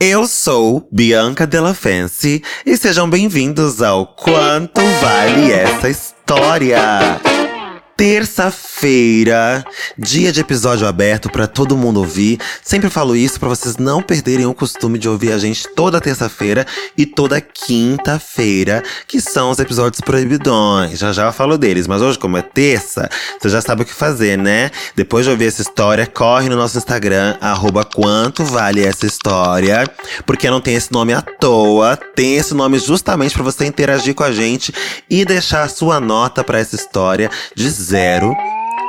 Eu sou Bianca Della Fancy e sejam bem-vindos ao Quanto Vale Essa História? Terça-feira, dia de episódio aberto para todo mundo ouvir. Sempre falo isso para vocês não perderem o costume de ouvir a gente toda terça-feira e toda quinta-feira, que são os episódios proibidões. Já já eu falo deles, mas hoje, como é terça, você já sabe o que fazer, né? Depois de ouvir essa história, corre no nosso Instagram, arroba quanto vale essa história, porque não tem esse nome à toa, tem esse nome justamente para você interagir com a gente e deixar a sua nota para essa história de 0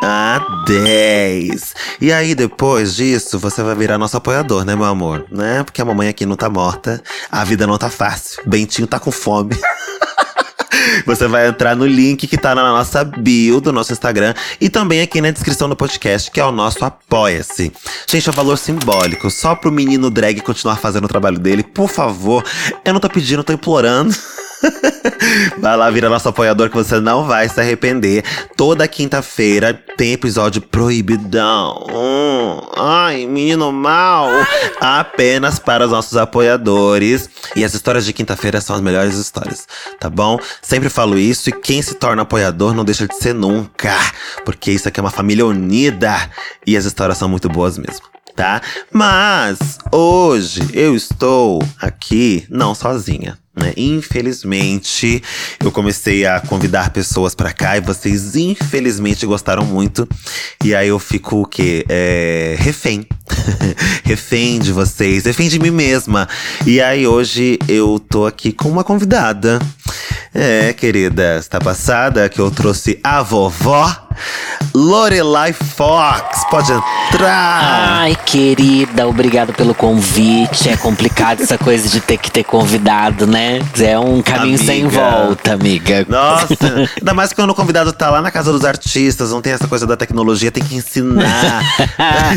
a 10. E aí, depois disso, você vai virar nosso apoiador, né, meu amor? Né? Porque a mamãe aqui não tá morta, a vida não tá fácil. Bentinho tá com fome. Você vai entrar no link que tá na nossa bio do nosso Instagram e também aqui na descrição do podcast, que é o nosso Apoia-se. Gente, é um valor simbólico, só pro menino drag continuar fazendo o trabalho dele. Por favor, eu não tô pedindo, tô implorando. Vai lá, vira nosso apoiador que você não vai se arrepender. Toda quinta-feira tem episódio proibidão. Hum, ai, menino mal. Apenas para os nossos apoiadores. E as histórias de quinta-feira são as melhores histórias, tá bom? Sempre falo isso e quem se torna apoiador não deixa de ser nunca. Porque isso aqui é uma família unida. E as histórias são muito boas mesmo tá? Mas hoje eu estou aqui não sozinha. Né? Infelizmente, eu comecei a convidar pessoas para cá e vocês infelizmente gostaram muito. E aí eu fico o quê? É, refém. refém de vocês, refém de mim mesma. E aí hoje eu tô aqui com uma convidada. É, querida, está passada que eu trouxe a vovó Lorelai Fox, pode entrar. Ai, querida, obrigado pelo convite. É complicado essa coisa de ter que ter convidado, né? É um caminho amiga. sem volta, amiga. Nossa, ainda mais quando o convidado tá lá na casa dos artistas, não tem essa coisa da tecnologia, tem que ensinar.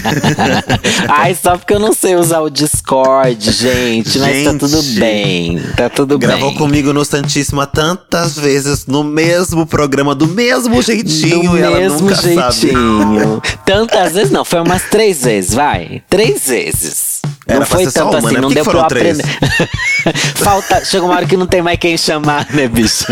Ai, só porque eu não sei usar o Discord, gente. Mas tá tudo bem. Tá tudo gravou bem. Gravou comigo no Santíssima tantas vezes, no mesmo programa, do mesmo jeitinho. Do e ela mesmo nunca jeitinho. Tantas vezes não, foi umas três vezes, vai. Três vezes. Era não foi tanto uma, assim, né? não deu pra eu três? aprender. Falta, chega uma hora que não tem mais quem chamar, né, bicho?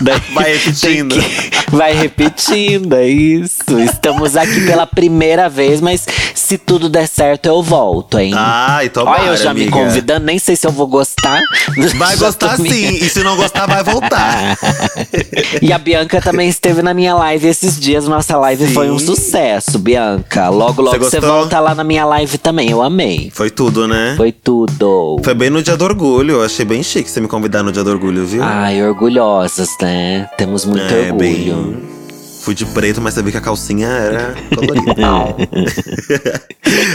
Daí vai repetindo. Que, vai repetindo, é isso. Estamos aqui pela primeira vez, mas se tudo der certo, eu volto, hein? Ah, então Olha, eu já amiga. me convidando, nem sei se eu vou gostar. Vai gostar me... sim, e se não gostar, vai voltar. e a Bianca também esteve na minha live esses dias. Nossa live sim. foi um sucesso, Bianca. Logo, logo você, você volta lá na minha live também. Eu amei. Foi tudo, né? Foi tudo. Foi bem no dia do orgulho. Eu achei bem chique você me convidar no dia do orgulho, viu? Ai, orgulhosas, né? Temos muito é, orgulho. Bem... Fui de preto, mas sabia que a calcinha era colorida.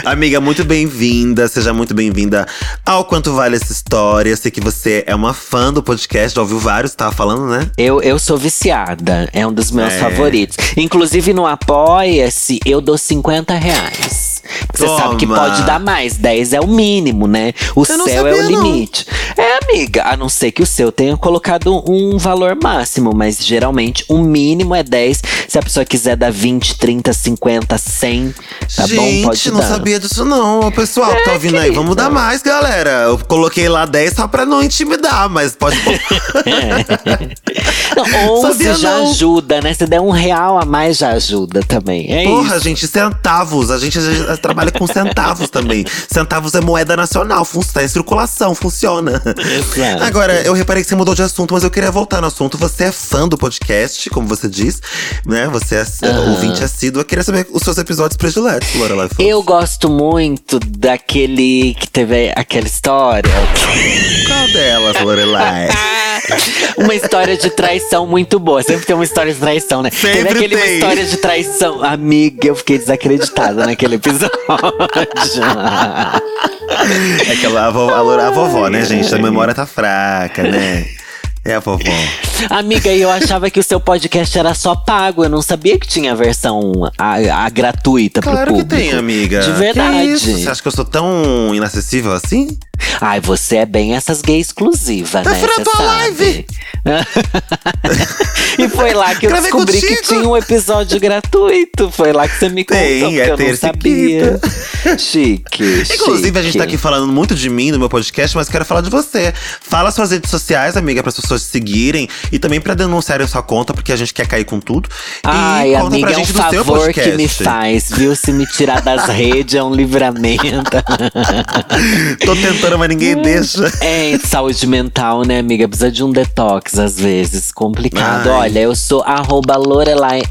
Amiga, muito bem-vinda. Seja muito bem-vinda ao Quanto Vale Essa História. Sei que você é uma fã do podcast, já ouviu vários, tava falando, né? Eu, eu sou viciada, é um dos meus é. favoritos. Inclusive no Apoia-se, eu dou 50 reais. Você Toma. sabe que pode dar mais, 10 é o mínimo, né? O Eu céu é o limite. Não. É, amiga, a não ser que o seu tenha colocado um valor máximo, mas geralmente o mínimo é 10. Se a pessoa quiser dar 20, 30, 50, 100, tá Gente, bom? Pode não dar. sabia disso não. O pessoal é, tá ouvindo querida. aí, vamos dar mais, galera. Eu coloquei lá 10 só pra não intimidar, mas pode. não, 11 sabia já não. ajuda, né? Se der um real a mais, já ajuda também. É Porra, isso. gente, centavos. A gente trabalha com centavos também. Centavos é moeda nacional, está em circulação, funciona. Exato. Agora, eu reparei que você mudou de assunto, mas eu queria voltar no assunto. Você é fã do podcast, como você diz, né? Você é uhum. ouvinte assíduo. Eu queria saber os seus episódios prediletos, Lorelai Fox. Eu gosto muito daquele que teve aquela história. Qual delas, Lorelai? uma história de traição muito boa. Sempre tem uma história de traição, né? Sempre Teve aquele tem. uma história de traição. Amiga, eu fiquei desacreditada naquele episódio. É que a, vovó, a, a vovó, né, gente? A memória tá fraca, né? É a vovó. Amiga, eu achava que o seu podcast era só pago. Eu não sabia que tinha a versão a, a gratuita claro pro público. Claro que tem, amiga. De verdade. Você acha que eu sou tão inacessível assim? Ai, você é bem essas gays exclusivas, tá né? Você sabe. live! e foi lá que eu Gravei descobri contigo. que tinha um episódio gratuito. Foi lá que você me contou, Tem, porque é eu não sabia. Inclusive, Chique, chique. a gente tá aqui falando muito de mim no meu podcast, mas quero falar de você. Fala suas redes sociais, amiga, para as pessoas te seguirem e também para denunciarem sua conta, porque a gente quer cair com tudo. Ai, e amiga, é um favor que me faz, viu? Se me tirar das redes é um livramento. Tô tentando, mas ninguém deixa. É, saúde mental, né, amiga? Precisa de um detox às vezes. Complicado. Ai. Olha, eu sou arroba Lorelai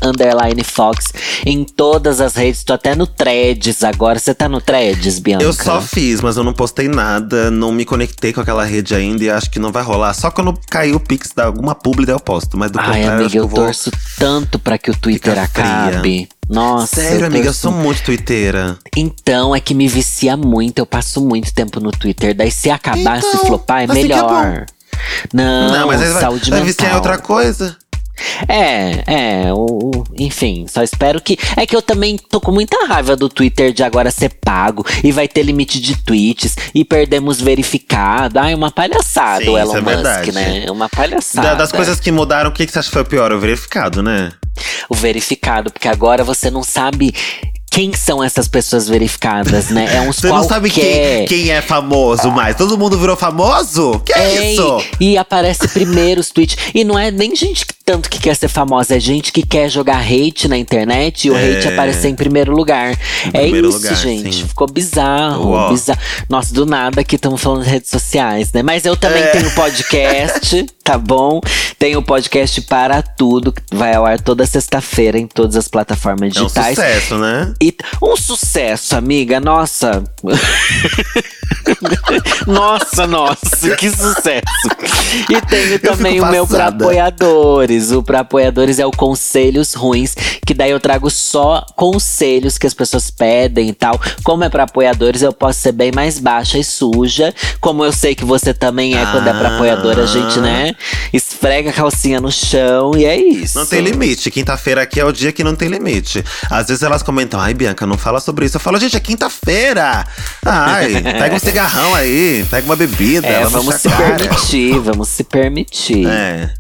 Fox em todas as redes. Tô até no Threads agora. Você tá no Threads, Bianca? Eu só fiz, mas eu não postei nada, não me conectei com aquela rede ainda e acho que não vai rolar. Só quando cair o Pix da alguma publi, eu posto. Mas do Ai, contrário, amiga, eu eu vou. torço tanto pra que o Twitter acabe. Nossa, Sério, eu amiga, eu sou muito twitteira. Então, é que me vicia muito. Eu passo muito tempo no Twitter. Daí, se acabar, se Então, flopar, é assim é melhor. Não, Não, mas aí vai, saúde vai mental. viciar em outra coisa. É, é, o, o- enfim, só espero que. É que eu também tô com muita raiva do Twitter de agora ser pago e vai ter limite de tweets e perdemos verificado. Ai, uma palhaçada Sim, o isso Elon é Musk, verdade. né? É uma palhaçada. Da- das coisas que mudaram, o que, que você acha que foi o pior? O verificado, né? O verificado, porque agora você não sabe. Quem são essas pessoas verificadas, né? É uns Você não sabe quem, quem é famoso mais. Todo mundo virou famoso? Que é, É, isso? E, e aparece primeiro os tweets. E não é nem gente que tanto que quer ser famosa, é gente que quer jogar hate na internet e o É. hate aparecer em primeiro lugar. é primeiro isso, lugar, gente. sim. Ficou bizarro, bizarro. Nossa, do nada aqui estamos falando de redes sociais, né? Mas eu também É. tenho podcast, tá bom? Tenho podcast para tudo, que vai ao ar toda sexta-feira em todas as plataformas É um digitais. sucesso, né? E um sucesso, amiga. Nossa. nossa, nossa, que sucesso. E tenho também o meu passada. apoiadores. O pra apoiadores é o Conselhos Ruins, que daí eu trago só conselhos que as pessoas pedem e tal. Como é pra apoiadores, eu posso ser bem mais baixa e suja. Como eu sei que você também é quando é pra Ah. apoiadora, a gente, né? Esfrega a calcinha no chão e é isso. Não tem limite. Quinta-feira aqui é o dia que não tem limite. Às vezes elas comentam, ai, Bianca, não fala sobre isso. Eu falo, gente, é quinta-feira. Ai, pega um cigarrão aí, pega uma bebida. É, vamos se chacoalhar. permitir, vamos se permitir. É.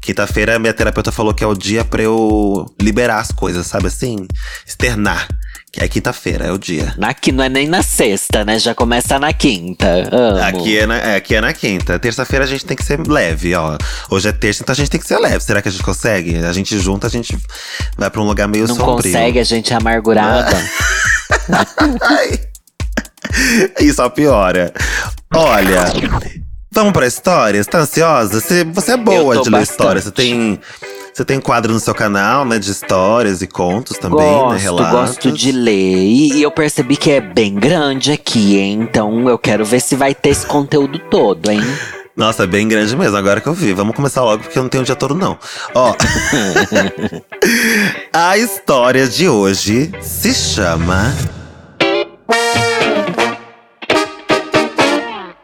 Quinta-feira, minha terapeuta falou que é o dia pra eu liberar as coisas, sabe assim? Externar. Que é quinta-feira, é o dia. Na, não é nem na sexta, né? Já começa na quinta. Amo. Aqui é, na, é, aqui é na quinta. Terça-feira a gente tem que ser leve, ó. Hoje é terça, então a gente tem que ser leve. Será que a gente consegue? A gente junta, a gente vai pra um lugar meio Não sombrio. consegue, a gente é amargurada. Isso só piora. Olha, vamos pra história? Você tá ansiosa? Você, você é boa de ler bastante. história. Você tem, você tem quadro no seu canal, né? De histórias e contos também, né? gosto, Relatos. gosto de ler. E, e eu percebi que é bem grande aqui, hein? Então eu quero ver se vai ter esse conteúdo todo, hein? Nossa, é bem grande mesmo, agora que eu vi. Vamos começar logo, porque eu não tenho o dia todo, não. Ó. a história de hoje se chama.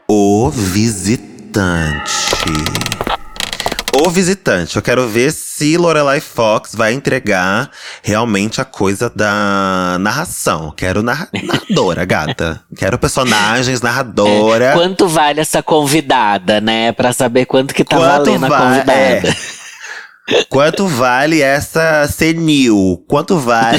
O Visitante. O Visitante. Eu quero ver se Lorelai Fox vai entregar realmente a coisa da narração. Quero narra narradora, gata. Quero personagens, narradora. Quanto vale essa convidada, né? Pra saber quanto que tá Quanto valendo a va- convidada. é. Quanto vale essa senil? Quanto vale?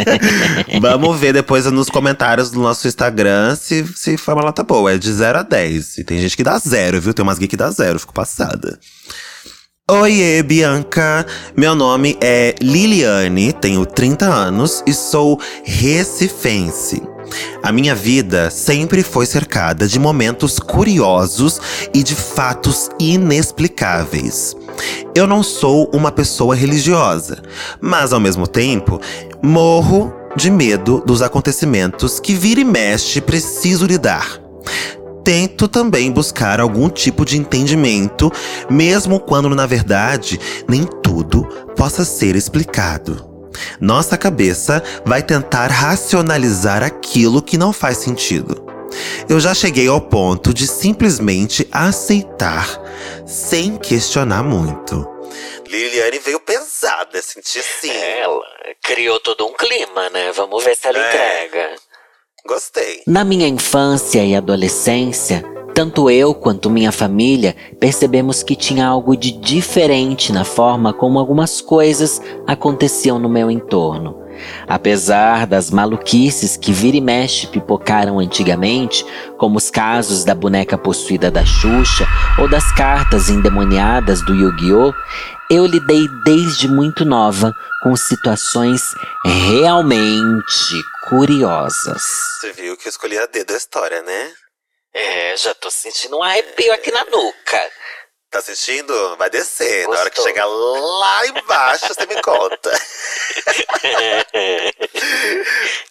Vamos ver depois nos comentários do nosso Instagram se, se foi uma nota boa. É de 0 a 10. E tem gente que dá zero, viu? Tem umas geeks que dá zero, fico passada. Oiê, Bianca! Meu nome é Liliane, tenho 30 anos e sou recifense. A minha vida sempre foi cercada de momentos curiosos e de fatos inexplicáveis. Eu não sou uma pessoa religiosa, mas ao mesmo tempo morro de medo dos acontecimentos que vira e mexe preciso lidar. Tento também buscar algum tipo de entendimento, mesmo quando na verdade nem tudo possa ser explicado. Nossa cabeça vai tentar racionalizar aquilo que não faz sentido. Eu já cheguei ao ponto de simplesmente aceitar sem questionar muito. Liliane veio pesada, senti sim. Ela criou todo um clima, né? Vamos ver se ela É. entrega. Gostei. Na minha infância e adolescência, tanto eu quanto minha família percebemos que tinha algo de diferente na forma como algumas coisas aconteciam no meu entorno. Apesar das maluquices que vira e mexe pipocaram antigamente, como os casos da boneca possuída da Xuxa ou das cartas endemoniadas do Yu-Gi-Oh!, eu lidei desde muito nova com situações realmente curiosas. Você viu que eu escolhi a dedo a história, né? É, já tô sentindo um arrepio aqui na nuca. Tá sentindo? Vai descer. Na hora que Gostou. chegar lá embaixo, você me conta.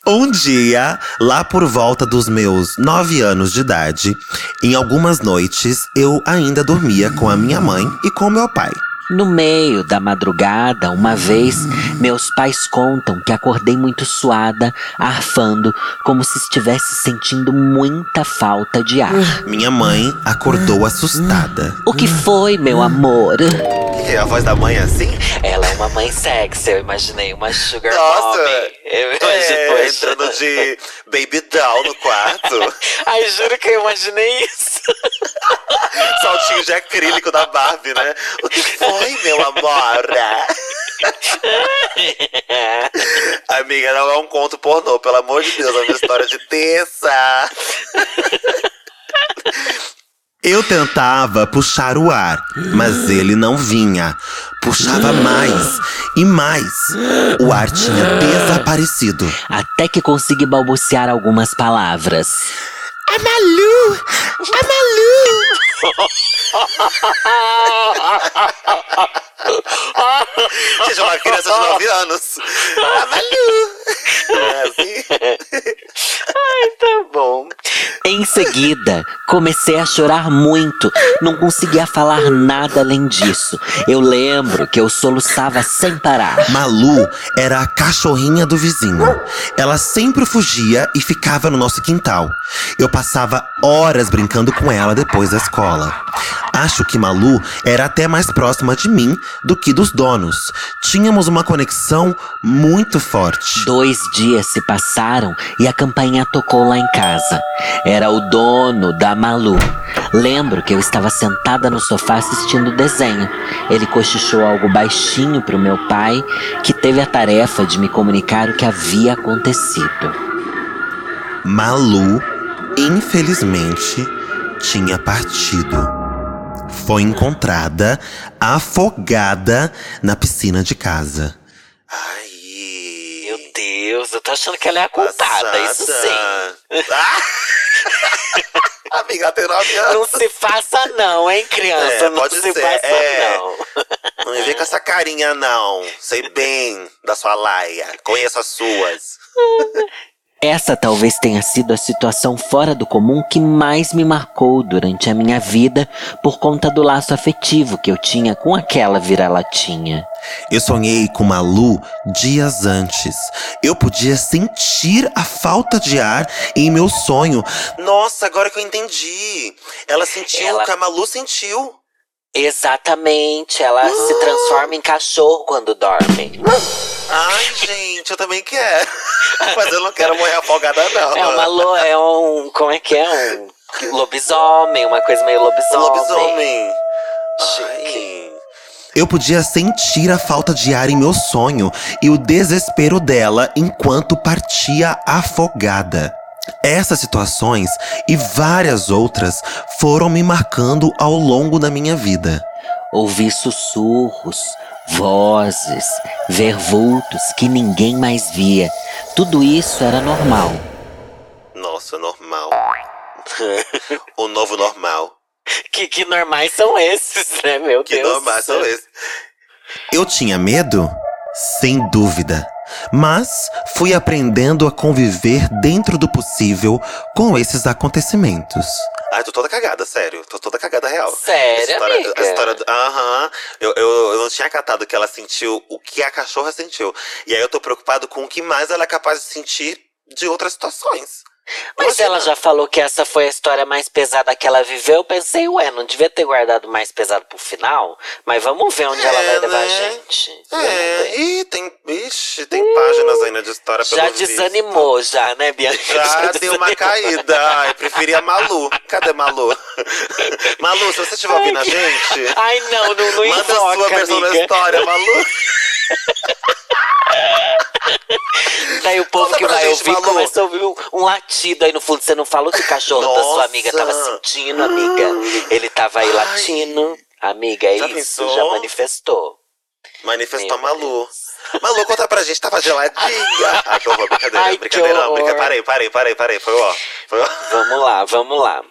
Um dia, lá por volta dos meus nove anos de idade, em algumas noites eu ainda dormia com a minha mãe e com meu pai. No meio da madrugada, uma vez, meus pais contam que acordei muito suada, arfando, como se estivesse sentindo muita falta de ar. Minha mãe acordou assustada. O que foi, meu amor? É a voz da mãe assim? Ela é uma mãe sexy, eu imaginei uma sugar Nossa, mommy. Eu É, entrando de baby doll no quarto. Ai, juro que eu imaginei isso. Saltinho de acrílico da Barbie, né? O que foi, meu amor? Amiga, não é um conto pornô, pelo amor de Deus, é uma história de terça. Eu tentava puxar o ar, mas ele não vinha. Puxava mais e mais. O ar tinha desaparecido. Até que consegui balbuciar algumas palavras. A Malu! A Malu! Gente, é uma criança de 9 anos. A Malu! É assim? Tá bom. Em seguida, comecei a chorar muito. Não conseguia falar nada além disso. Eu lembro que eu soluçava sem parar. Malu era a cachorrinha do vizinho. Ela sempre fugia e ficava no nosso quintal. Eu passava horas brincando com ela depois da escola. Acho que Malu era até mais próxima de mim do que dos donos. Tínhamos uma conexão muito forte. Dois dias se passaram e a campainha tocou lá em casa. Era o dono da Malu. Lembro que eu estava sentada no sofá assistindo o desenho. Ele cochichou algo baixinho para o meu pai, que teve a tarefa de me comunicar o que havia acontecido. Malu, infelizmente, tinha partido. Foi encontrada afogada na piscina de casa. Ai. Deus, eu tô achando que ela é a culpada, isso sim. Ah! Amiga, tem nove anos. Não se faça não, hein, criança? É, não pode se ser, faça é. não. Não me vem com essa carinha, não. Sei bem da sua laia. Conheço as suas. Essa talvez tenha sido a situação fora do comum que mais me marcou durante a minha vida por conta do laço afetivo que eu tinha com aquela vira-latinha. Eu sonhei com Malu dias antes. Eu podia sentir a falta de ar em meu sonho. Nossa, agora que eu entendi. Ela sentiu Ela- o que a Malu sentiu. Exatamente, ela se transforma em cachorro quando dorme. Ai, gente, eu também quero. Mas eu não quero morrer afogada, não. É uma lo, é um, como é que é? Um lobisomem, uma coisa meio lobisomem. lobisomem. Chique. Eu podia sentir a falta de ar em meu sonho e o desespero dela enquanto partia afogada. Essas situações e várias outras foram me marcando ao longo da minha vida. Ouvi sussurros, vozes, ver vultos que ninguém mais via. Tudo isso era normal. Nossa, normal. o novo normal. Que, que normais são esses, né, meu Que Deus? normal são esses. Eu tinha medo? Sem dúvida. Mas fui aprendendo a conviver dentro do possível com esses acontecimentos. Ai, tô toda cagada, sério. Tô toda cagada real. Sério, A história, amiga? a história do. Aham. Eu, eu, eu não tinha catado que ela sentiu o que a cachorra sentiu. E aí eu tô preocupado com o que mais ela é capaz de sentir de outras situações. Mas ela já falou que essa foi a história mais pesada que ela viveu. Eu pensei, ué, não devia ter guardado mais pesado pro final. Mas vamos ver onde ela É, vai levar a né? gente. É, e tem, ixi, tem páginas ainda de história pelo Já visto. desanimou, já, né, Bianca? Já deu uma caída. Ai, preferia Malu. Cadê Malu? Malu, se você estiver ouvindo a gente, Ai, não, não, não manda a sua invoca, versão da história, Malu. Daí o povo que vai ouvir Malu. começa a ouvir um, um latido aí no fundo. Você não falou que o cachorro da sua Nossa. amiga tava sentindo, amiga? Ele tava aí Ai. latindo. Amiga, é Já isso, pensou? já manifestou. Manifestou Meu Malu. Deus. Malu, conta pra gente, tava geladinha. Ai, que horror, brincadeira, Ai, que brincadeira, não, horror. brinca, parei, parei, parei, parei, foi ó. Foi ó. Vamos lá, vamos lá.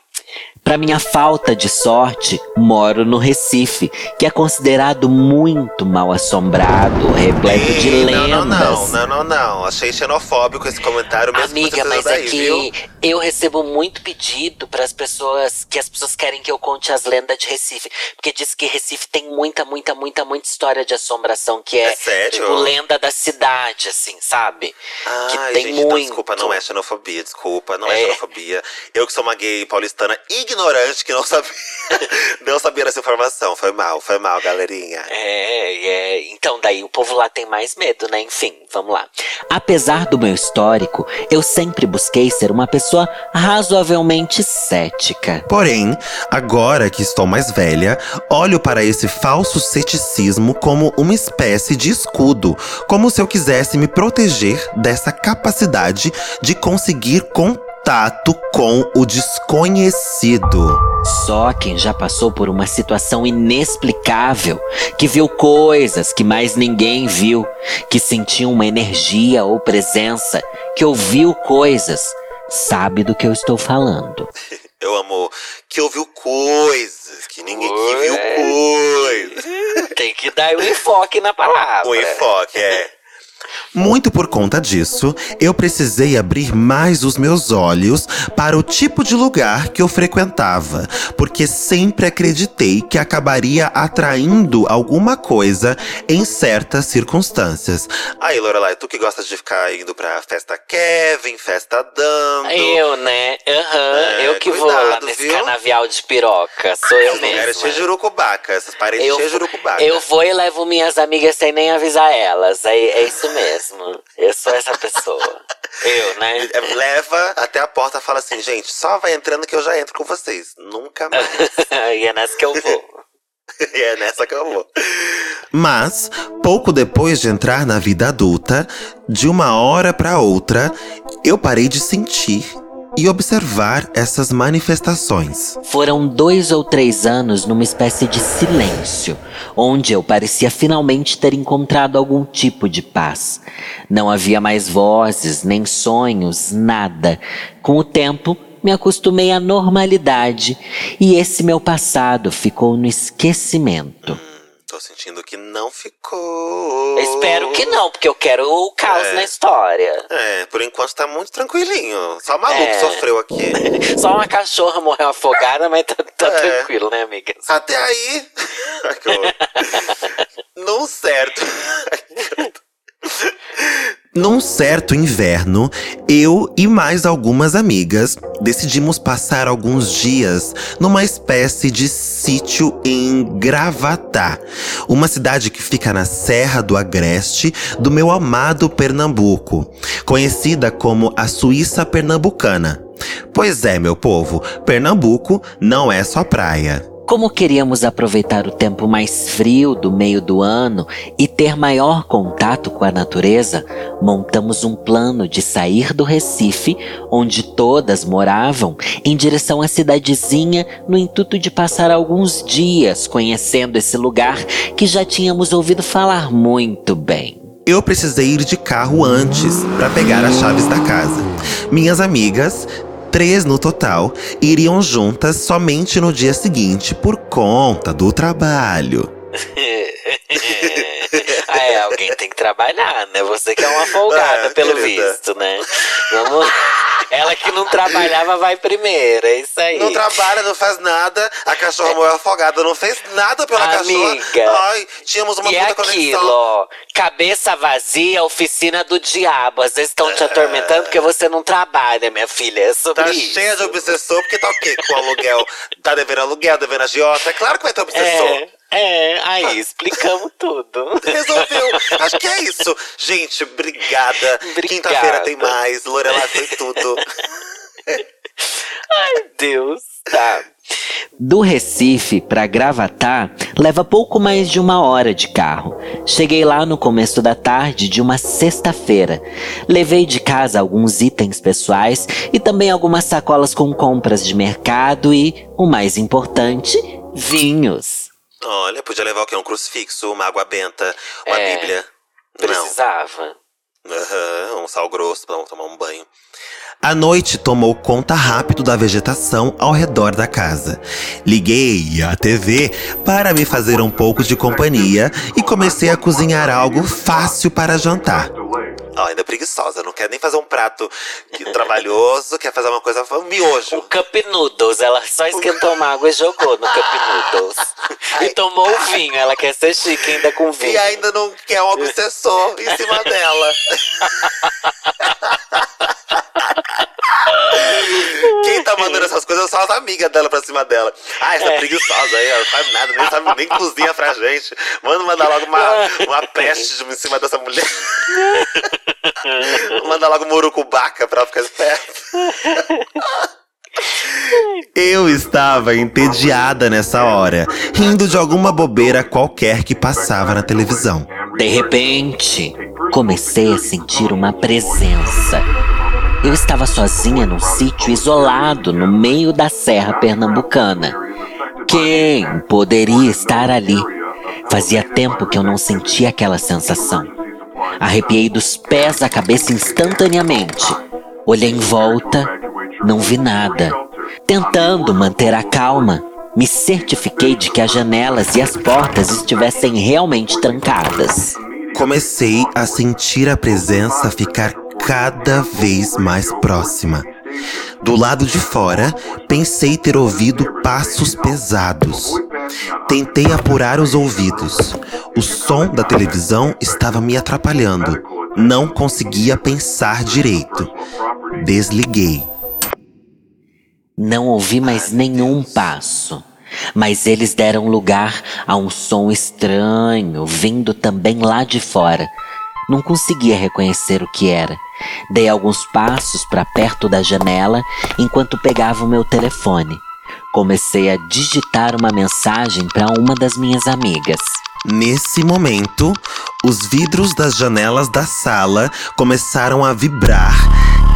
Para minha falta de sorte, moro no Recife, que é considerado muito mal assombrado, repleto de Ei, lendas. Não, não, não, não, não, não. Achei xenofóbico esse comentário mesmo Amiga, mas é daí, que viu? eu recebo muito pedido para as pessoas que as pessoas querem que eu conte as lendas de Recife, porque diz que Recife tem muita, muita, muita, muita história de assombração que é, É tipo lenda da cidade, assim, sabe? que tem gente, não, muito. desculpa, não é xenofobia, desculpa, não é, É. xenofobia. Eu que sou uma gay paulistana ignorante que não sabia, não sabia dessa informação. Foi mal, foi mal, galerinha. É, é. Então, daí o povo lá tem mais medo, né? Enfim, vamos lá. Apesar do meu histórico, eu sempre busquei ser uma pessoa razoavelmente cética. Porém, agora que estou mais velha, olho para esse falso ceticismo como uma espécie de escudo, como se eu quisesse me proteger dessa capacidade de conseguir contato com o desconhecido. Só quem já passou por uma situação inexplicável, que viu coisas que mais ninguém viu, que sentiu uma energia ou presença, que ouviu coisas, sabe do que eu estou falando. Eu amo que ouviu coisas, que ninguém que viu coisas. Tem que dar o enfoque na palavra. O enfoque, é. Muito por conta disso, eu precisei abrir mais os meus olhos para o tipo de lugar que eu frequentava, porque sempre acreditei que acabaria atraindo alguma coisa em certas circunstâncias. Aí, Lorelai, tu que gosta de ficar indo pra festa Kevin, festa dando. Eu, né? Aham, É, eu que vou lá cuidado, nesse viu? canavial de piroca. Sou eu mesma. cheios de urucubaca, essas paredes cheias de urucubaca. Eu vou e levo minhas amigas sem nem avisar elas. É, é isso mesmo. Eu sou essa pessoa. Eu, né? É, Leva até a porta e fala assim, gente, só vai entrando que eu já entro com vocês. Nunca mais. e é nessa que eu vou. E é nessa que eu vou. Mas, pouco depois de entrar na vida adulta, de uma hora para outra, eu parei de sentir e observar essas manifestações. Foram dois ou três anos numa espécie de silêncio, onde eu parecia finalmente ter encontrado algum tipo de paz. Não havia mais vozes, nem sonhos, nada. Com o tempo, me acostumei à normalidade e esse meu passado ficou no esquecimento. Tô sentindo que não ficou. Espero que não, porque eu quero o caos É. na história. É, por enquanto tá muito tranquilinho. Só o maluco É. sofreu aqui. Só uma cachorra morreu afogada, mas tá, tá É. tranquilo, né, amiga? Até aí. Num certo. Num certo inverno, eu e mais algumas amigas decidimos passar alguns dias numa espécie de sítio em Gravatá, uma cidade que fica na Serra do Agreste do meu amado Pernambuco, conhecida como a Suíça Pernambucana. Pois é, meu povo, Pernambuco não é só praia. Como queríamos aproveitar o tempo mais frio do meio do ano e ter maior contato com a natureza, montamos um plano de sair do Recife, onde todas moravam, em direção à cidadezinha, no intuito de passar alguns dias conhecendo esse lugar que já tínhamos ouvido falar muito bem. Eu precisei ir de carro antes para pegar as chaves da casa. Minhas amigas, três no total, iriam juntas somente no dia seguinte por conta do trabalho. ah, é, alguém tem que trabalhar, né? Você que é uma folgada, Ah, pelo querida. visto, né? Vamos. Ela que não trabalhava vai primeiro, é isso aí. Não trabalha, não faz nada. A cachorra morreu afogada, não fez nada pela Amiga. cachorra. Ai, tínhamos uma e puta aquilo, conexão. ó, cabeça vazia, oficina do diabo. Às vezes estão te atormentando porque você não trabalha, minha filha. É sobre Tá isso. cheia de obsessor, porque tá o quê? Com aluguel. Tá devendo aluguel, devendo agiota. É claro que vai ter obsessor. É, é, aí, explicamos tudo. Resolveu. Acho que é isso. Gente, obrigada. Obrigada. Quinta-feira tem mais. Lorelai foi tudo. Ai, Deus, tá. Do Recife para Gravatar leva pouco mais de uma hora de carro. Cheguei lá no começo da tarde de uma sexta-feira. Levei de casa alguns itens pessoais e também algumas sacolas com compras de mercado e, o mais importante, vinhos. Olha, podia levar o quê? Um crucifixo, uma água benta, uma É, bíblia. Precisava. Aham, um sal grosso pra tomar um banho. A noite tomou conta rápido da vegetação ao redor da casa. Liguei a TV para me fazer um pouco de companhia e comecei a cozinhar algo fácil para jantar. Ainda é preguiçosa, não quer nem fazer um prato trabalhoso, quer fazer uma coisa, um O miojo. Cup Noodles, ela só esquentou uma água e jogou no Cup Noodles. E tomou o vinho, ela quer ser chique ainda com vinho. E ainda não quer um obsessor em cima dela. Quem tá mandando essas coisas são as amigas dela pra cima dela. Ah, essa É. preguiçosa aí, ó, não faz nada, nem, sabe, nem cozinha pra gente. Manda mandar logo uma, uma peste em cima dessa mulher. Manda logo uma urucubaca pra ela ficar esperta. Eu estava entediada nessa hora, rindo de alguma bobeira qualquer que passava na televisão. De repente, comecei a sentir uma presença. Eu estava sozinha num sítio isolado no meio da serra pernambucana. Quem poderia estar ali? Fazia tempo que eu não sentia aquela sensação. Arrepiei dos pés à cabeça instantaneamente. Olhei em volta, não vi nada. Tentando manter a calma, me certifiquei de que as janelas e as portas estivessem realmente trancadas. Comecei a sentir a presença ficar cada vez mais próxima. Do lado de fora, pensei ter ouvido passos pesados. Tentei apurar os ouvidos. O som da televisão estava me atrapalhando. Não conseguia pensar direito. Desliguei. Não ouvi mais nenhum passo, mas eles deram lugar a um som estranho vindo também lá de fora. Não conseguia reconhecer o que era. Dei alguns passos para perto da janela enquanto pegava o meu telefone. Comecei a digitar uma mensagem para uma das minhas amigas. Nesse momento, os vidros das janelas da sala começaram a vibrar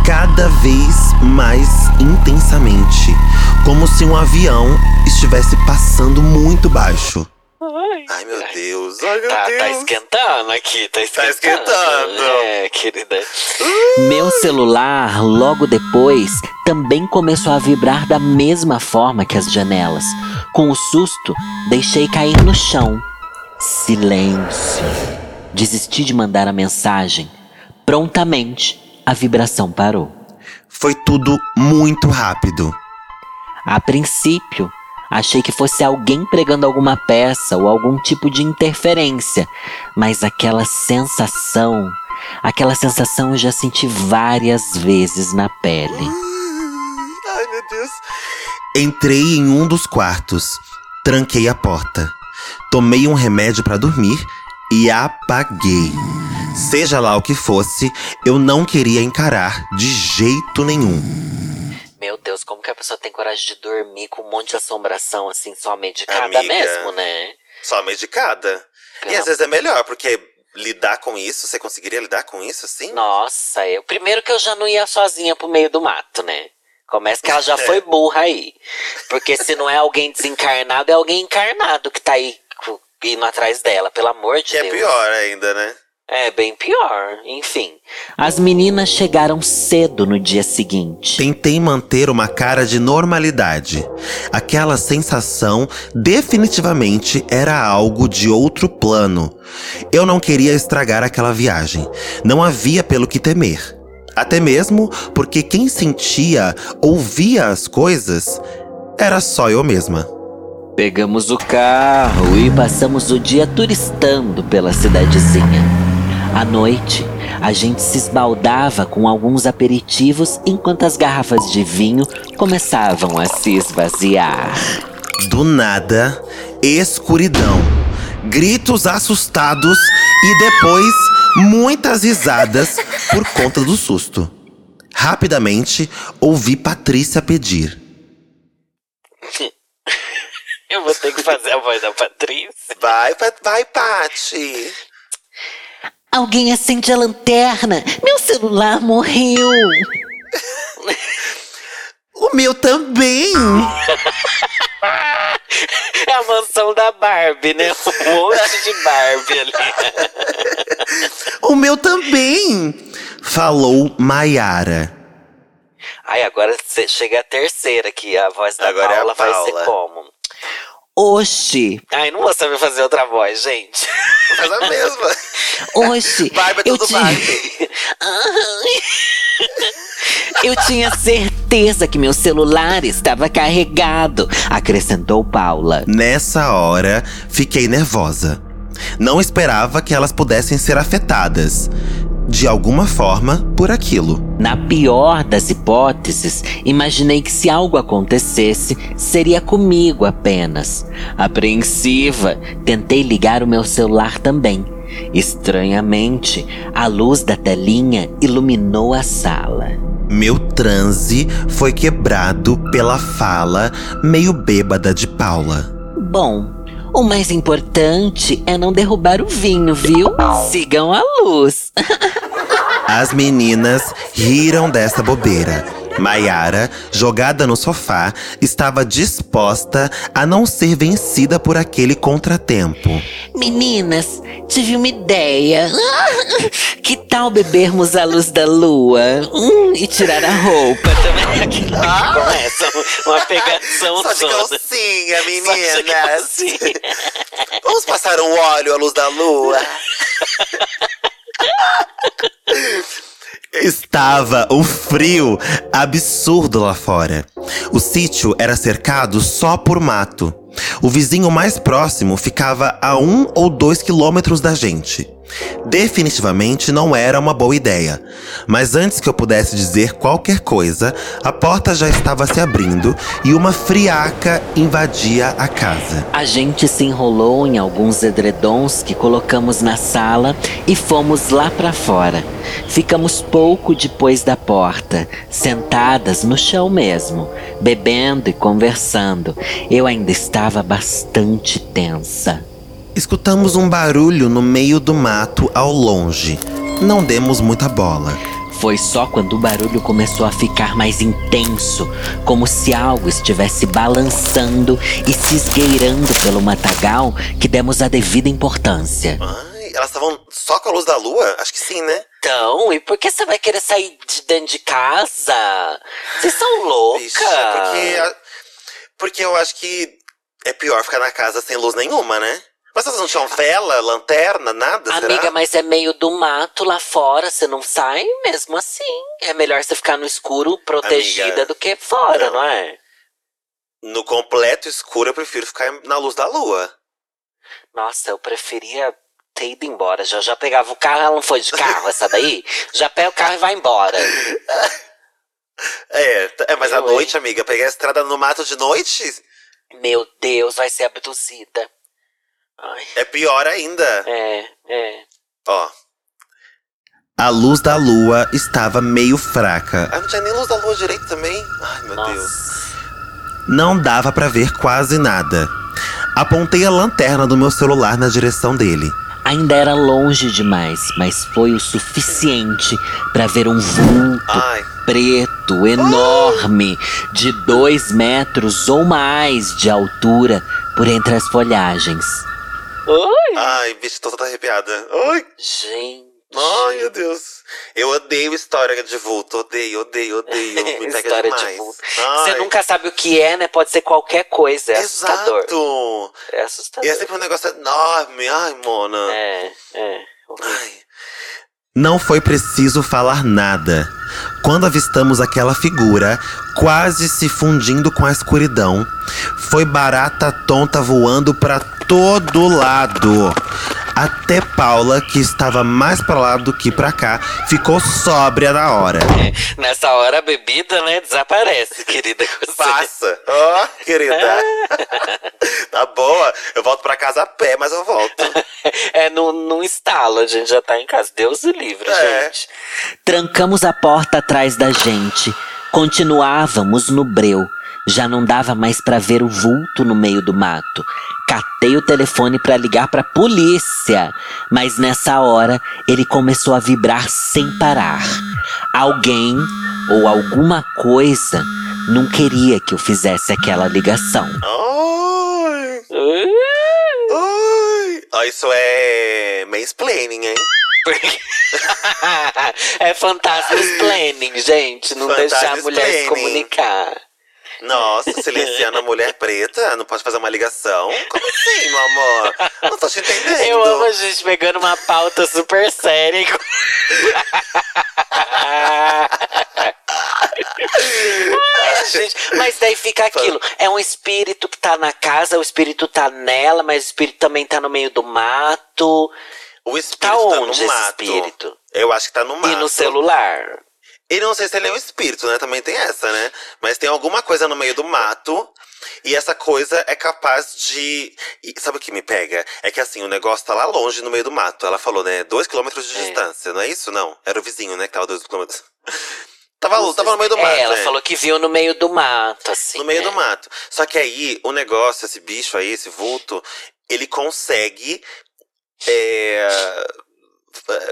cada vez mais intensamente, como se um avião estivesse passando muito baixo. Ai meu Deus, ai meu Tá, Deus. tá esquentando aqui, tá esquentando. esquentando. É, querida. Meu celular, logo depois, também começou a vibrar da mesma forma que as janelas. Com o susto, deixei cair no chão. Silêncio. Desisti de mandar a mensagem. Prontamente, a vibração parou. Foi tudo muito rápido. A princípio, achei que fosse alguém pregando alguma peça ou algum tipo de interferência, mas aquela sensação, aquela sensação eu já senti várias vezes na pele. Ai meu Deus. Entrei em um dos quartos, tranquei a porta, tomei um remédio para dormir e apaguei. Seja lá o que fosse, eu não queria encarar de jeito nenhum. Meu Deus, como que a pessoa tem coragem de dormir com um monte de assombração assim, só medicada Amiga. mesmo, né? Só medicada. E às vezes é melhor, porque lidar com isso, você conseguiria lidar com isso assim? Nossa, eu. Primeiro que eu já não ia sozinha pro meio do mato, né? Começa que ela já É. foi burra aí. Porque se não é alguém desencarnado, é alguém encarnado que tá aí indo atrás dela, pelo amor de Que é Deus. pior ainda, né? É bem pior, enfim. As meninas chegaram cedo no dia seguinte. Tentei manter uma cara de normalidade. Aquela sensação definitivamente era algo de outro plano. Eu não queria estragar aquela viagem. Não havia pelo que temer. Até mesmo porque quem sentia, ouvia as coisas, era só eu mesma. Pegamos o carro e passamos o dia turistando pela cidadezinha. À noite, a gente se esbaldava com alguns aperitivos enquanto as garrafas de vinho começavam a se esvaziar. Do nada, escuridão, gritos assustados e depois muitas risadas por conta do susto. Rapidamente, ouvi Patrícia pedir. Eu vou ter que fazer a voz da Patrícia. Vai, vai, Pati. Alguém acende a lanterna. Meu celular morreu. o meu também. É a mansão da Barbie, né? Um monte de Barbie ali. o meu também. Falou Maiara. Ai, agora chega a terceira aqui. A voz da agora Paula, é Paula vai ser como? Oxi. Ai, não vou saber fazer outra voz, gente. Faz a mesma. Oxi. Barbie é tudo Barbie. Eu tinha certeza que meu celular estava carregado, acrescentou Paula. Nessa hora, fiquei nervosa. Não esperava que elas pudessem ser afetadas de alguma forma, por aquilo. Na pior das hipóteses, imaginei que se algo acontecesse, seria comigo apenas. Apreensiva, tentei ligar o meu celular também. Estranhamente, a luz da telinha iluminou a sala. Meu transe foi quebrado pela fala meio bêbada de Paula. Bom, o mais importante é não derrubar o vinho, viu? Sigam a luz. As meninas riram dessa bobeira. Maiara, jogada no sofá, estava disposta a não ser vencida por aquele contratempo. Meninas, tive uma ideia. Que tal bebermos a luz da lua hum, e tirar a roupa também? Aqui ah. começa uma pegação Só de calcinha, meninas. Vamos passar um óleo à luz da lua. Estava um frio absurdo lá fora. O sítio era cercado só por mato. O vizinho mais próximo ficava a um ou dois quilômetros da gente. Definitivamente não era uma boa ideia. Mas antes que eu pudesse dizer qualquer coisa, a porta já estava se abrindo e uma friaca invadia a casa. A gente se enrolou em alguns edredons que colocamos na sala e fomos lá para fora. Ficamos pouco depois da porta, sentadas no chão mesmo, bebendo e conversando. Eu ainda estava bastante tensa. Escutamos um barulho no meio do mato ao longe. Não demos muita bola. Foi só quando o barulho começou a ficar mais intenso, como se algo estivesse balançando e se esgueirando pelo matagal, que demos a devida importância. Ai, elas estavam só com a luz da lua? Acho que sim, né? Então, e por que você vai querer sair de dentro de casa? Vocês são loucas. Vixe, porque, porque eu acho que é pior ficar na casa sem luz nenhuma, né? Mas vocês não tinham vela, lanterna, nada? Amiga, será? mas é meio do mato lá fora, você não sai mesmo assim. É melhor você ficar no escuro, protegida, Amiga, do que fora, não. não é? No completo escuro, eu prefiro ficar na luz da lua. Nossa, eu preferia ter ido embora. Já, já pegava o carro, ela não foi de carro, essa daí? já pega o carro e vai embora. É, é mas à noite, amiga, pegar a estrada no mato de noite? Meu Deus, vai ser abduzida. Ai. É pior ainda. É, é. Ó. A luz da lua estava meio fraca. Ah, não tinha nem luz da lua direito também? Ai, meu Nossa. Deus. Não dava para ver quase nada. Apontei a lanterna do meu celular na direção dele. Ainda era longe demais, mas foi o suficiente para ver um vulto Ai. preto, enorme, de dois metros ou mais de altura por entre as folhagens. Oi! Ai, bicho, tô toda arrepiada. Oi! Gente. Ai, meu Deus. Eu odeio história de vulto. Odeio, odeio, odeio. Me pega história demais. de vulto. Você nunca sabe o que é, né? Pode ser qualquer coisa. É Exato. assustador. É assustador. E é sempre um negócio enorme. Ai, Mona. É, é. Ai. Não foi preciso falar nada. Quando avistamos aquela figura, quase se fundindo com a escuridão, foi barata tonta voando para todo lado. Até Paula, que estava mais para lá do que para cá, ficou sóbria na hora. É, nessa hora a bebida, né, desaparece, querida. Passa. Ó, oh, querida. tá boa. Eu volto para casa a pé, mas eu volto. É, não, não instala, a gente já tá em casa. Deus o livre, é. gente. Trancamos a porta atrás da gente. Continuávamos no breu. Já não dava mais para ver o vulto no meio do mato. Catei o telefone para ligar para polícia, mas nessa hora ele começou a vibrar sem parar. Alguém ou alguma coisa não queria que eu fizesse aquela ligação. Oi. Oi. Oh, isso é mansplaining, hein? é fantasma planning, gente. Não deixar a mulher se comunicar. Nossa, silenciando a mulher preta? Não pode fazer uma ligação? Como assim, meu amor? Não tô te entendendo. Eu amo a gente pegando uma pauta super séria. Ai, gente, mas daí fica aquilo. É um espírito que tá na casa, o espírito tá nela, mas o espírito também tá no meio do mato. O espírito tá, onde tá no mato. Espírito? Eu acho que tá no mato. E no celular. E não sei se ele é um espírito, né? Também tem essa, né? Mas tem alguma coisa no meio do mato. E essa coisa é capaz de. E sabe o que me pega? É que assim, o negócio tá lá longe no meio do mato. Ela falou, né? Dois quilômetros de é. distância, não é isso? Não. Era o vizinho, né? Que tava dois quilômetros. Tava, tava no meio do mato. É, ela né? falou que viu no meio do mato, assim. No meio do mato. Só que aí, o negócio, esse bicho aí, esse vulto, ele consegue. É,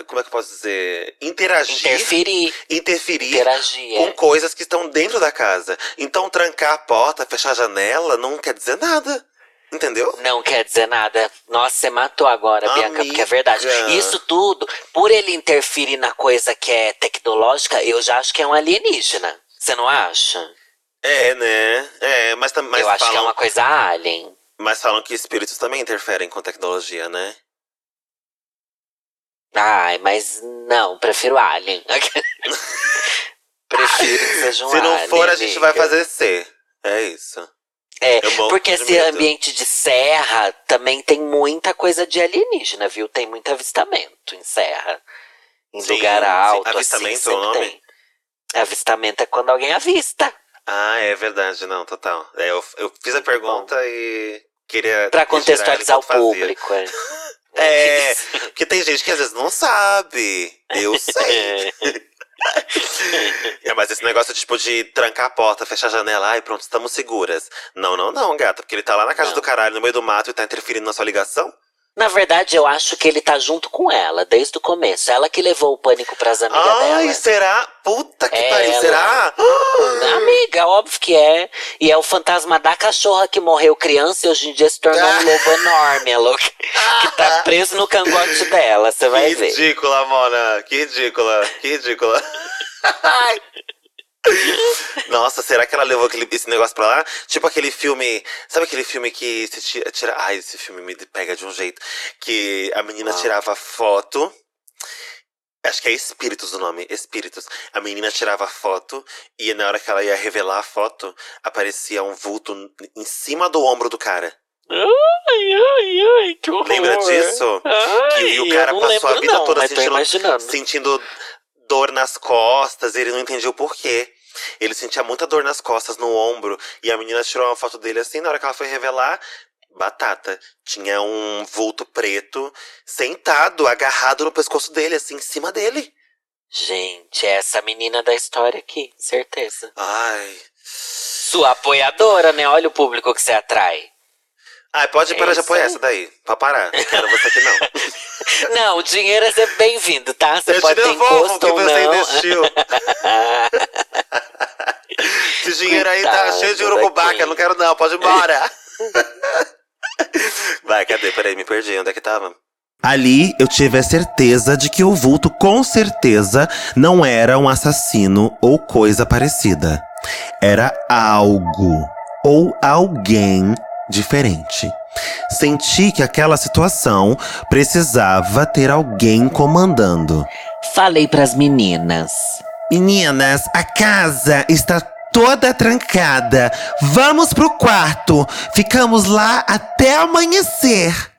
como é que eu posso dizer? Interagir. Interferir. Interferir Interagir, com é. coisas que estão dentro da casa. Então, trancar a porta, fechar a janela, não quer dizer nada. Entendeu? Não quer dizer nada. Nossa, você matou agora, Amiga. Bianca, porque é verdade. Isso tudo, por ele interferir na coisa que é tecnológica, eu já acho que é um alienígena. Você não acha? É, né? É, mas também. Eu acho falam, que é uma coisa alien. Mas falam que espíritos também interferem com tecnologia, né? Ai, mas não, prefiro Alien. prefiro que seja um Se não alien, for, a gente vai fazer C. É isso. É, porque esse medo. ambiente de serra também tem muita coisa de alienígena, viu? Tem muito avistamento em serra. Em sim, lugar alto. Sim. Avistamento assim, é o nome? Tem. Avistamento é quando alguém avista. Ah, é verdade, não, total. É, eu, eu fiz a pergunta Bom, e queria. Pra contextualizar o público, é. É, porque tem gente que às vezes não sabe. Eu sei. é, mas esse negócio tipo de trancar a porta, fechar a janela, ai pronto, estamos seguras. Não, não, não, gata, porque ele tá lá na casa não. do caralho, no meio do mato e tá interferindo na sua ligação. Na verdade, eu acho que ele tá junto com ela, desde o começo. Ela que levou o pânico pras amigas Ai, dela. Ai, será? Puta que pariu, será? Amiga, óbvio que é. E é o fantasma da cachorra que morreu criança e hoje em dia se tornou um lobo enorme, é louco. que tá preso no cangote dela, você vai que ver. Que ridícula, Mona. Que ridícula, que ridícula. Nossa, será que ela levou aquele, esse negócio pra lá? Tipo aquele filme. Sabe aquele filme que se tira. tira ai, esse filme me pega de um jeito. Que a menina ah. tirava foto. Acho que é Espíritos o nome, Espíritos. A menina tirava foto e na hora que ela ia revelar a foto, aparecia um vulto em cima do ombro do cara. Ai, ai, ai, que horror. Lembra disso? Ai, que, o cara passou a vida não, toda sentindo, sentindo dor nas costas, ele não entendia o porquê. Ele sentia muita dor nas costas, no ombro, e a menina tirou uma foto dele assim, na hora que ela foi revelar, batata. Tinha um vulto preto sentado, agarrado no pescoço dele, assim, em cima dele. Gente, é essa menina da história aqui, certeza. Ai. Sua apoiadora, né? Olha o público que você atrai. Ah, pode parar é de apoiar essa daí. Pra parar. Não quero você aqui, não. não, o dinheiro é sempre bem-vindo, tá? Você eu pode ter encosto que ou você não. investiu. Esse dinheiro aí tá cheio de urucubaca. Não quero não, pode ir embora. Vai, cadê? Peraí, me perdi. Onde é que tava? Ali eu tive a certeza de que o vulto com certeza não era um assassino ou coisa parecida. Era algo ou alguém diferente. Senti que aquela situação precisava ter alguém comandando. Falei pras meninas. Meninas, a casa está toda trancada. Vamos pro quarto. Ficamos lá até amanhecer.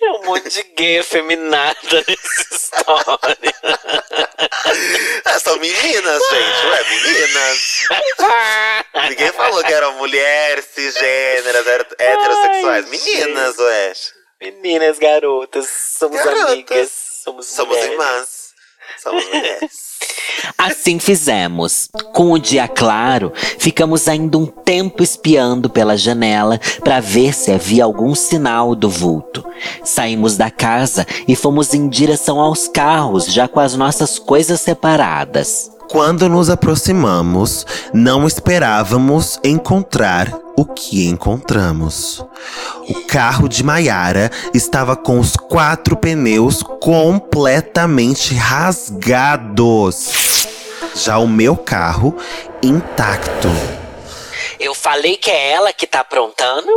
É um monte de gay afeminada nessa história. É, são meninas, gente. Ué, meninas. Ninguém falou que eram mulheres, cisgêneras, heterossexuais. Meninas, ué. Meninas, garotas, somos Garotas. amigas, somos, Somos mulheres. irmãs. Somos mulheres. Assim fizemos. Com o dia claro, ficamos ainda um tempo espiando pela janela para ver se havia algum sinal do vulto. Saímos da casa e fomos em direção aos carros, já com as nossas coisas separadas. Quando nos aproximamos, não esperávamos encontrar o que encontramos. O carro de Maiara estava com os quatro pneus completamente rasgados. Já o meu carro intacto. Eu falei que é ela que tá aprontando.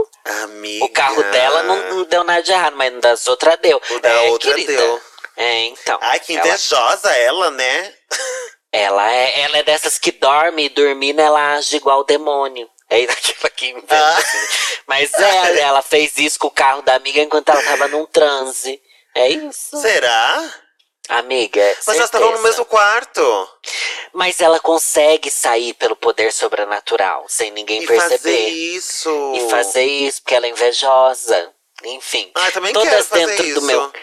Amiga. O carro dela não, não deu nada de errado, mas das outras deu. O da é, outra querida. deu. É, então. Ai, que ela, invejosa ela, né? ela, é, ela é dessas que dorme e dormindo ela age igual o demônio. É daquela que inventa. Ah. assim. Mas é, ela fez isso com o carro da amiga enquanto ela tava num transe. É isso. Será? Amiga, Mas elas estavam no certeza. mesmo quarto. Mas ela consegue sair pelo poder sobrenatural, sem ninguém E fazer perceber. isso. E fazer isso, porque ela é invejosa. Enfim. Ai, também todas quero fazer dentro isso. do meu.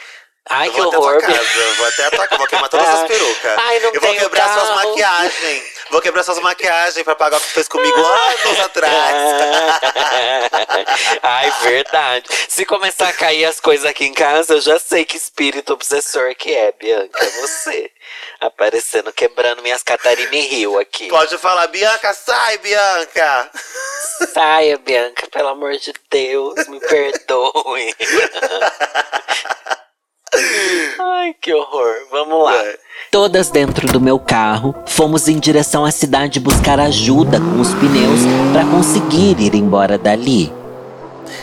Ai, eu que até horror. tua casa, vou até a tua casa, vou queimar todas as perucas. Ai, não eu vou quebrar suas carro. maquiagens. Vou quebrar suas maquiagens pra pagar o que fez comigo anos atrás. Ai, verdade. Se começar a cair as coisas aqui em casa, eu já sei que espírito obsessor que é, Bianca. É você. Aparecendo, quebrando minhas Catarina Rio aqui. Pode falar, Bianca, sai, Bianca. Saia, Bianca, pelo amor de Deus, me perdoe. Ai, que horror. Vamos lá. Vai. Todas dentro do meu carro, fomos em direção à cidade buscar ajuda com os pneus para conseguir ir embora dali.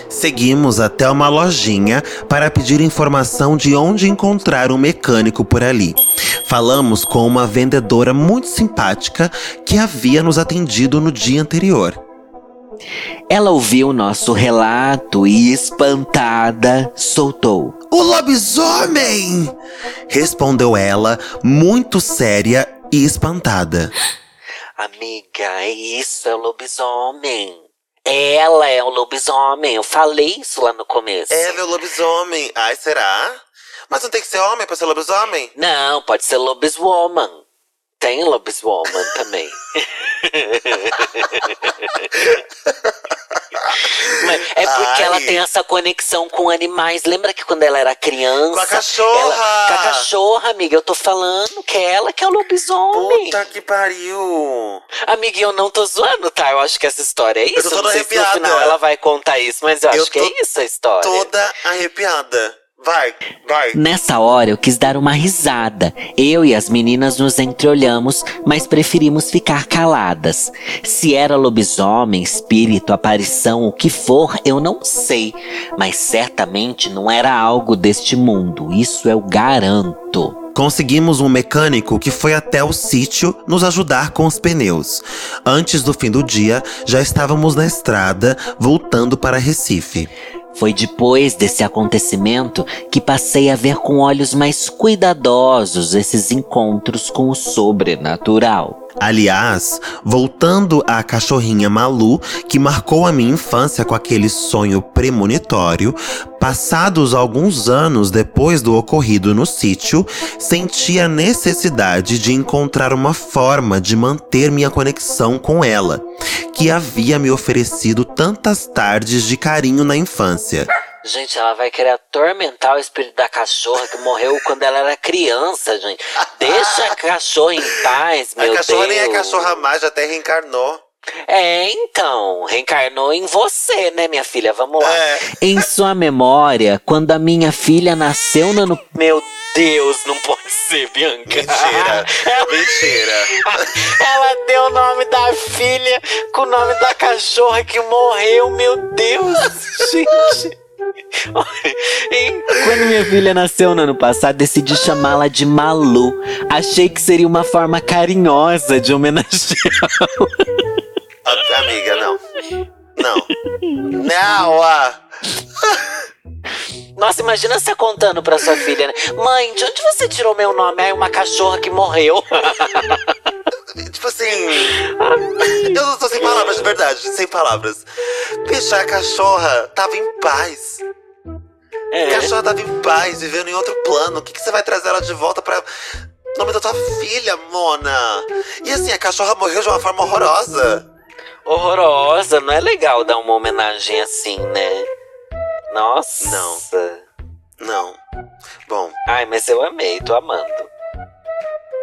Seguimos até uma lojinha para pedir informação de onde encontrar um mecânico por ali. Falamos com uma vendedora muito simpática que havia nos atendido no dia anterior. Ela ouviu nosso relato e, espantada, soltou. O lobisomem! Respondeu ela, muito séria e espantada. Amiga, é isso, é o lobisomem. Ela é o lobisomem, eu falei isso lá no começo. Ela é o lobisomem. Ai, será? Mas não tem que ser homem pra ser lobisomem? Não, pode ser lobiswoman. Tem lobiswoman também. É porque Ai. ela tem essa conexão com animais. Lembra que quando ela era criança? Com a cachorra! ela- com a cachorra, amiga. Eu tô falando que é ela que é o lobisomem. Puta que pariu! Amiga, eu não tô zoando, tá? Eu acho que essa história é isso. tô Eu toda não sei se no arrepiada. final ela vai contar isso, mas eu, Eu acho que tô é isso a história. Toda arrepiada. Vai, vai. Nessa hora eu quis dar uma risada. Eu e as meninas nos entreolhamos, mas preferimos ficar caladas. Se era lobisomem, espírito, aparição, o que for, eu não sei. Mas certamente não era algo deste mundo, isso eu garanto. Conseguimos um mecânico que foi até o sítio nos ajudar com os pneus. Antes do fim do dia, já estávamos na estrada, voltando para Recife. Foi depois desse acontecimento que passei a ver com olhos mais cuidadosos esses encontros com o sobrenatural. Aliás, voltando à cachorrinha Malu, que marcou a minha infância com aquele sonho premonitório, passados alguns anos depois do ocorrido no sítio, senti a necessidade de encontrar uma forma de manter minha conexão com ela, que havia me oferecido tantas tardes de carinho na infância. Gente, ela vai querer atormentar o espírito da cachorra que morreu quando ela era criança, gente. Deixa a cachorra em paz, meu a cachorra Deus. nem é cachorra mais, até reencarnou. É, então, reencarnou em você, né, minha filha? Vamos lá. É. Em sua memória, quando a minha filha nasceu no- Meu Deus, não pode ser, Bianca. Mentira, ela, mentira. ela deu o nome da filha com o nome da cachorra que morreu, meu Deus, gente. Quando minha filha nasceu no ano passado, decidi chamá-la de Malu. Achei que seria uma forma carinhosa de homenageá-la. Amiga, não. Não. Não, ah. Nossa, imagina você contando pra sua filha, né? Mãe, de onde você tirou meu nome? Ai, uma cachorra que morreu. Tipo assim. Eu não tô sem palavras, de verdade, sem palavras. Bicha, a cachorra tava em paz. É. A cachorra tava em paz, vivendo em outro plano. O que, que você vai trazer ela de volta pra. Nome da tua filha, Mona. E assim, a cachorra morreu de uma forma horrorosa. Horrorosa, não é legal dar uma homenagem assim, né? Nossa. Não. Não. Bom, Ai, mas eu amei, tô amando.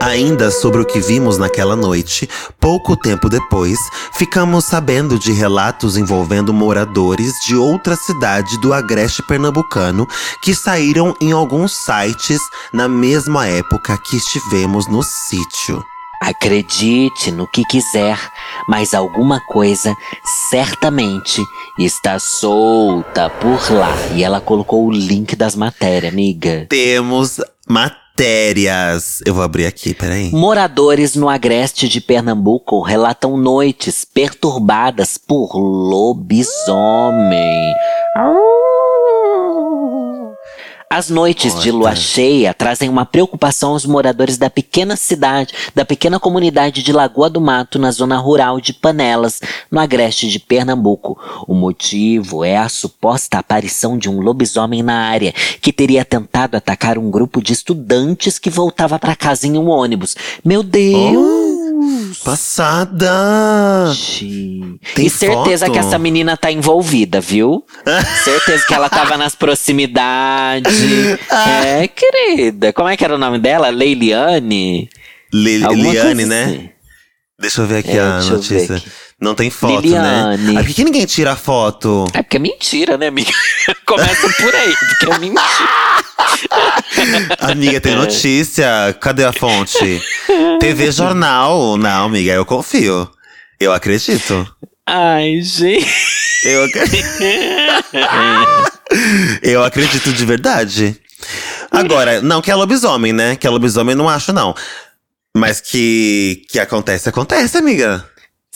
Ainda sobre o que vimos naquela noite, pouco tempo depois, ficamos sabendo de relatos envolvendo moradores de outra cidade do agreste pernambucano que saíram em alguns sites na mesma época que estivemos no sítio. Acredite no que quiser, mas alguma coisa certamente está solta por lá. E ela colocou o link das matérias, amiga. Temos matérias. Eu vou abrir aqui, peraí. Moradores no agreste de Pernambuco relatam noites perturbadas por lobisomem. As noites de lua cheia trazem uma preocupação aos moradores da pequena cidade, da pequena comunidade de Lagoa do Mato, na zona rural de Panelas, no agreste de Pernambuco. O motivo é a suposta aparição de um lobisomem na área, que teria tentado atacar um grupo de estudantes que voltava para casa em um ônibus. Meu Deus! Passada! Tem e certeza foto? que essa menina tá envolvida, viu? certeza que ela tava nas proximidades. é, querida. Como é que era o nome dela? Leiliane? Li- Alguma Liane, coisa né? assim. Deixa eu ver aqui É, a notícia. aqui. Não tem foto, Liliane. né? Ah, por que ninguém tira foto? É porque é mentira, né, amiga? Começa por aí, porque é mentira. Amiga, tem notícia. Cadê a fonte? TV Jornal. Não, amiga, eu confio. Eu acredito. Ai, gente. Eu, ac- eu acredito de verdade. Agora, não que é lobisomem, né? Que é lobisomem, não acho, não. Mas que, que acontece, acontece, amiga.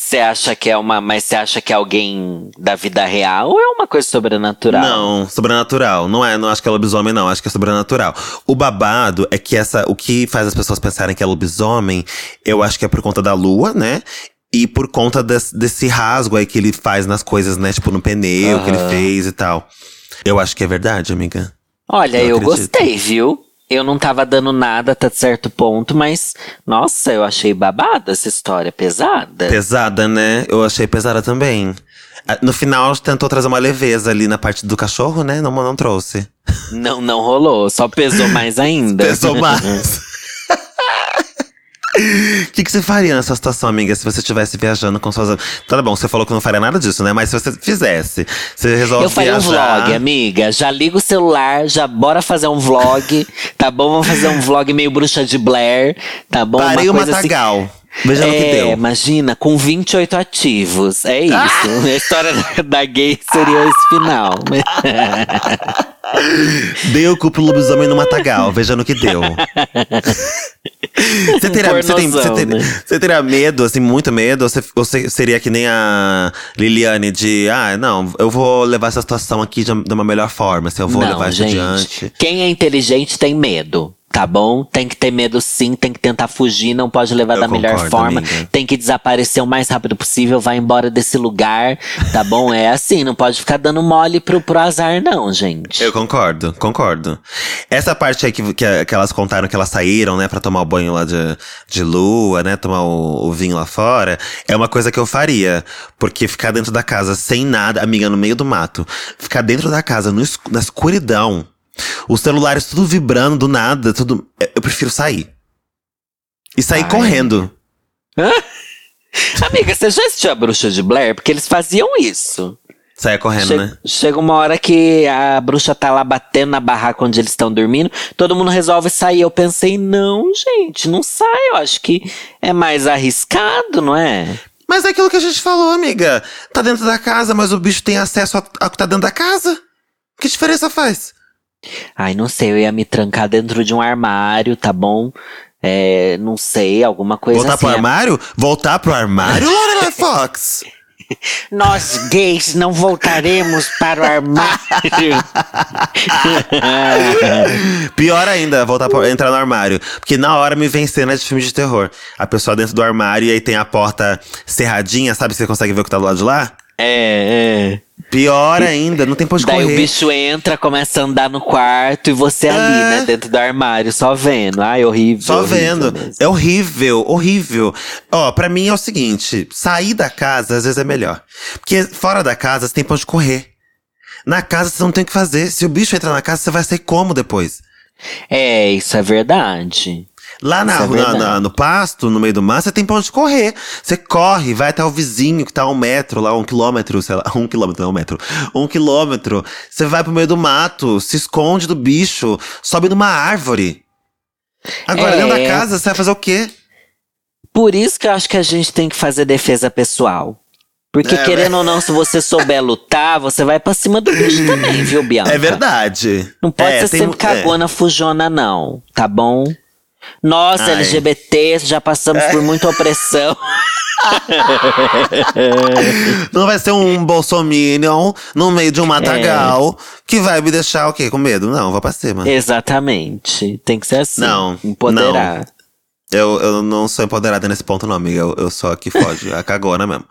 Você acha que é uma. Mas você acha que é alguém da vida real ou é uma coisa sobrenatural? Não, sobrenatural. Não é, não acho que é lobisomem, não. Acho que é sobrenatural. O babado é que essa. O que faz as pessoas pensarem que é lobisomem, eu acho que é por conta da lua, né? E por conta des- desse rasgo aí que ele faz nas coisas, né? Tipo, no pneu que ele fez e tal. Eu acho que é verdade, amiga. Olha, Eu eu, gostei, viu? Eu não tava dando nada até certo ponto, mas nossa, eu achei babada essa história, pesada. Pesada, né? Eu achei pesada também. Ah, No final, tentou trazer uma leveza ali na parte do cachorro, né? Não, não trouxe. Não, não rolou, só pesou mais ainda. Pesou mais. O que, que você faria nessa situação, amiga, se você estivesse viajando com suas. Tá bom, você falou que não faria nada disso, né? Mas se você fizesse, você resolve Eu faria um viajar. vlog, amiga. Já liga o celular, já bora fazer um vlog, tá bom? Vamos fazer um vlog meio bruxa de Blair, tá bom? Parei o uma coisa assim. matagal. Veja no que É, deu. imagina, com 28 ativos. É isso. Ah! A história da, da gay seria esse final. Deu cu pro lobisomem no matagal, veja no que deu. Você teria, você, tem- você teria- né? você teria medo, assim, muito medo? Ou você, ou você seria que nem a Liliane de, ah, não, eu vou levar essa situação aqui de, de uma melhor forma, assim, eu vou Não, levar isso adiante. Quem é inteligente tem medo. Tá bom? Tem que ter medo sim, tem que tentar fugir, não pode levar Eu da melhor concordo, forma. amiga. Tem que desaparecer o mais rápido possível, vai embora desse lugar, tá bom? É assim, não pode ficar dando mole pro, pro azar, não, gente. Eu concordo, concordo. Essa parte aí que, que, que elas contaram que elas saíram, né, pra tomar o banho lá de, de lua, né, tomar o, o vinho lá fora, é uma coisa que eu faria. Porque ficar dentro da casa sem nada, amiga, no meio do mato, ficar dentro da casa no na escuridão, os celulares tudo vibrando do nada, tudo. Eu prefiro sair. E sair Ai. correndo. Amiga, você já assistiu a Bruxa de Blair? Porque eles faziam isso. Sair correndo, né? Chega uma hora que a bruxa tá lá batendo na barraca onde eles estão dormindo, todo mundo resolve sair. Eu pensei, não, gente, não sai. Eu acho que é mais arriscado, não é? Mas é aquilo que a gente falou, amiga. Tá dentro da casa, mas o bicho tem acesso a- ao que tá dentro da casa. Que diferença faz? Ai, não sei, eu ia me trancar dentro de um armário, tá bom? É, não sei, alguma coisa Voltar assim. pro armário? Voltar pro armário, Lorelai Fox? Nós gays não voltaremos para o armário. Pior ainda, voltar pra, entrar no armário. Porque na hora me vem cena de filme de terror. A pessoa dentro do armário e aí tem a porta cerradinha, sabe? Você consegue ver o que tá do lado de lá? é, é. Pior ainda, não tem pra onde Daí correr. o bicho entra, começa a andar no quarto e você ali, É. né, dentro do armário, só vendo. Ai, horrível. Só horrível vendo. mesmo. É horrível, horrível. Ó, pra mim é o seguinte: sair da casa às vezes é melhor. Porque fora da casa você tem pra correr. Na casa você não tem o que fazer. Se o bicho entrar na casa, você vai sair como depois? É, isso é verdade. Lá na, Isso é na- na- no pasto, no meio do mar, você tem pra onde correr. Você corre, vai até o vizinho que tá a um metro, lá, um quilômetro, sei lá, um quilômetro, não, um metro. Um quilômetro. Você vai pro meio do mato, se esconde do bicho, sobe numa árvore. Agora, É. dentro da casa, você vai fazer o quê? Por isso que eu acho que a gente tem que fazer defesa pessoal. Porque, É, querendo ou não, se você souber lutar, você vai pra cima do bicho também, viu, Bianca? É verdade. Não pode É, ser tem sempre é. cagona, fujona, não. Tá bom? Nós, Ai. LGBTs, já passamos por muita opressão. Não vai ser um bolsominion no meio de um matagal que vai me deixar o quê? Com medo? Não, vou pra cima. Exatamente. Tem que ser assim. Não, Empoderar. Eu, eu não sou empoderada nesse ponto, não, amiga. Eu, eu sou a que foge, a cagona mesmo.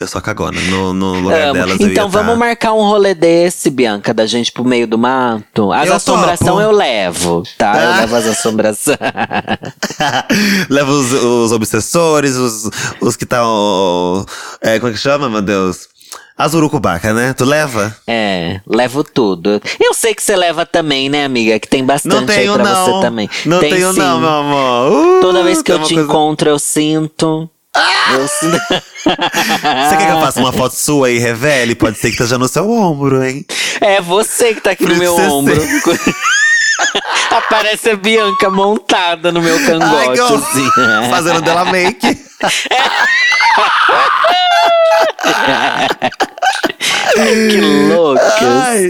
Eu sou cagona. No, no lugar Amo. delas, eu Então vamos tá- marcar um rolê desse, Bianca, da gente pro meio do mato. As Eu assombração topo. eu levo, tá? Eu Ah. levo as assombração. Leva os, os obsessores, os, os que estão. é, como é que chama, meu Deus? As urucubaca, né? Tu leva? é, levo tudo. Eu sei que você leva também, né, amiga? Que tem bastante Não tenho, aí pra não. você também. Não tem tenho, sim. não, meu amor. Uh, Toda vez que eu te coisa- encontro, eu sinto. Sinto. Você quer que eu faça uma foto sua e revele? Pode ser que esteja no seu ombro, hein? É você que tá aqui Por no meu ombro. Aparece a Bianca montada no meu cangote, assim. Fazendo dela make. que loucas. Ai.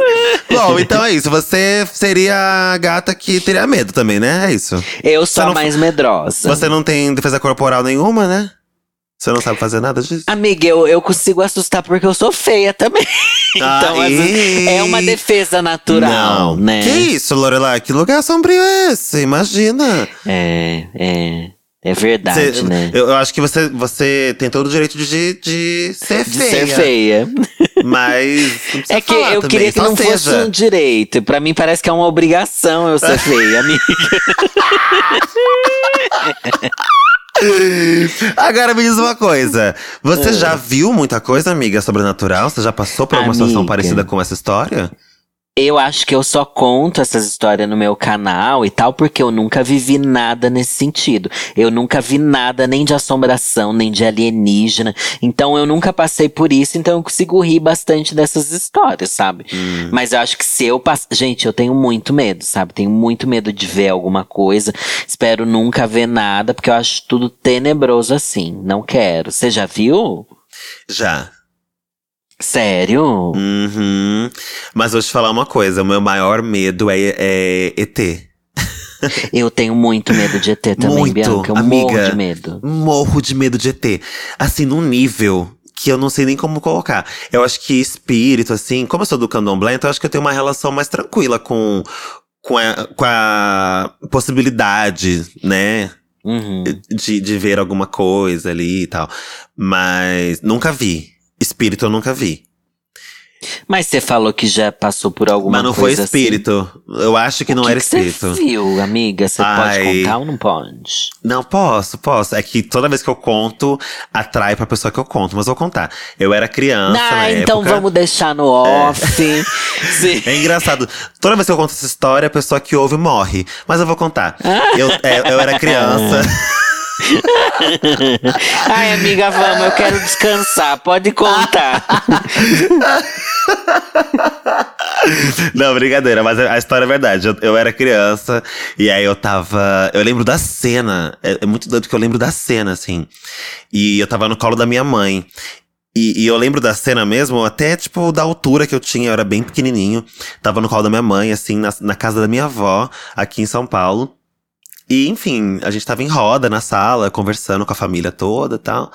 Bom, então é isso. Você seria a gata que teria medo também, né? É isso. Eu sou a mais medrosa. Você não tem defesa corporal nenhuma, né? Você não sabe fazer nada disso? Amiga, eu, eu consigo assustar porque eu sou feia também. então, às vezes, é uma defesa natural, né? Que isso, Lorelai? Que lugar sombrio é esse? Imagina. É, é. É verdade, Você- né? eu, eu acho que você, você tem todo o direito de, de ser De feia. ser feia. Mas. não É que eu também, queria que não fosse seja. um direito. Pra mim parece que é uma obrigação eu ser feia, amiga. Agora me diz uma coisa. É. Você já viu muita coisa, amiga, sobrenatural? Você já passou por alguma situação Amiga. parecida com essa história? Eu acho que eu só conto essas histórias no meu canal e tal, porque eu nunca vivi nada nesse sentido. Eu nunca vi nada nem de assombração, nem de alienígena. Então eu nunca passei por isso, então eu consigo rir bastante dessas histórias, sabe? Hum. Mas eu acho que se eu passar. Gente, eu tenho muito medo, sabe? Tenho muito medo de ver alguma coisa. Espero nunca ver nada, porque eu acho tudo tenebroso assim. Não quero. Você já viu? Já. Sério? Uhum. Mas vou te falar uma coisa: o meu maior medo é, é ET. Eu tenho muito medo de ET também, Muito, Bianca. Eu morro amiga. de medo. Morro de medo de ET. Assim, num nível que eu não sei nem como colocar. Eu acho que espírito, assim, como eu sou do candomblé, então eu acho que eu tenho uma relação mais tranquila com, com, a, com a possibilidade, né? Uhum. De, de ver alguma coisa ali e tal. Mas nunca vi. Espírito eu nunca vi. Mas você falou que já passou por alguma Mas não foi coisa espírito. Eu acho que assim. não o que era que Você espírito. viu, amiga? Você Ai. pode contar ou não pode? Não, posso, posso. É que toda vez que eu conto, atrai pra pessoa que eu conto. Mas eu vou contar. Eu era criança ah, então época. vamos deixar no off. Sim. É engraçado. Toda vez que eu conto essa história, a pessoa que ouve morre. Mas eu vou contar. Ah. Eu, é, eu era criança. Ai, amiga, vamos, eu quero descansar. Pode contar. Não, brincadeira, mas a história é verdade. Eu, eu era criança e aí eu tava. Eu lembro da cena. É, é muito doido que eu lembro da cena, assim. E eu tava no colo da minha mãe. E, e, eu lembro da cena mesmo, até tipo da altura que eu tinha, eu era bem pequenininho. Tava no colo da minha mãe, assim, na, na casa da minha avó, aqui em São Paulo. E enfim, a gente tava em roda na sala, conversando com a família toda e tal.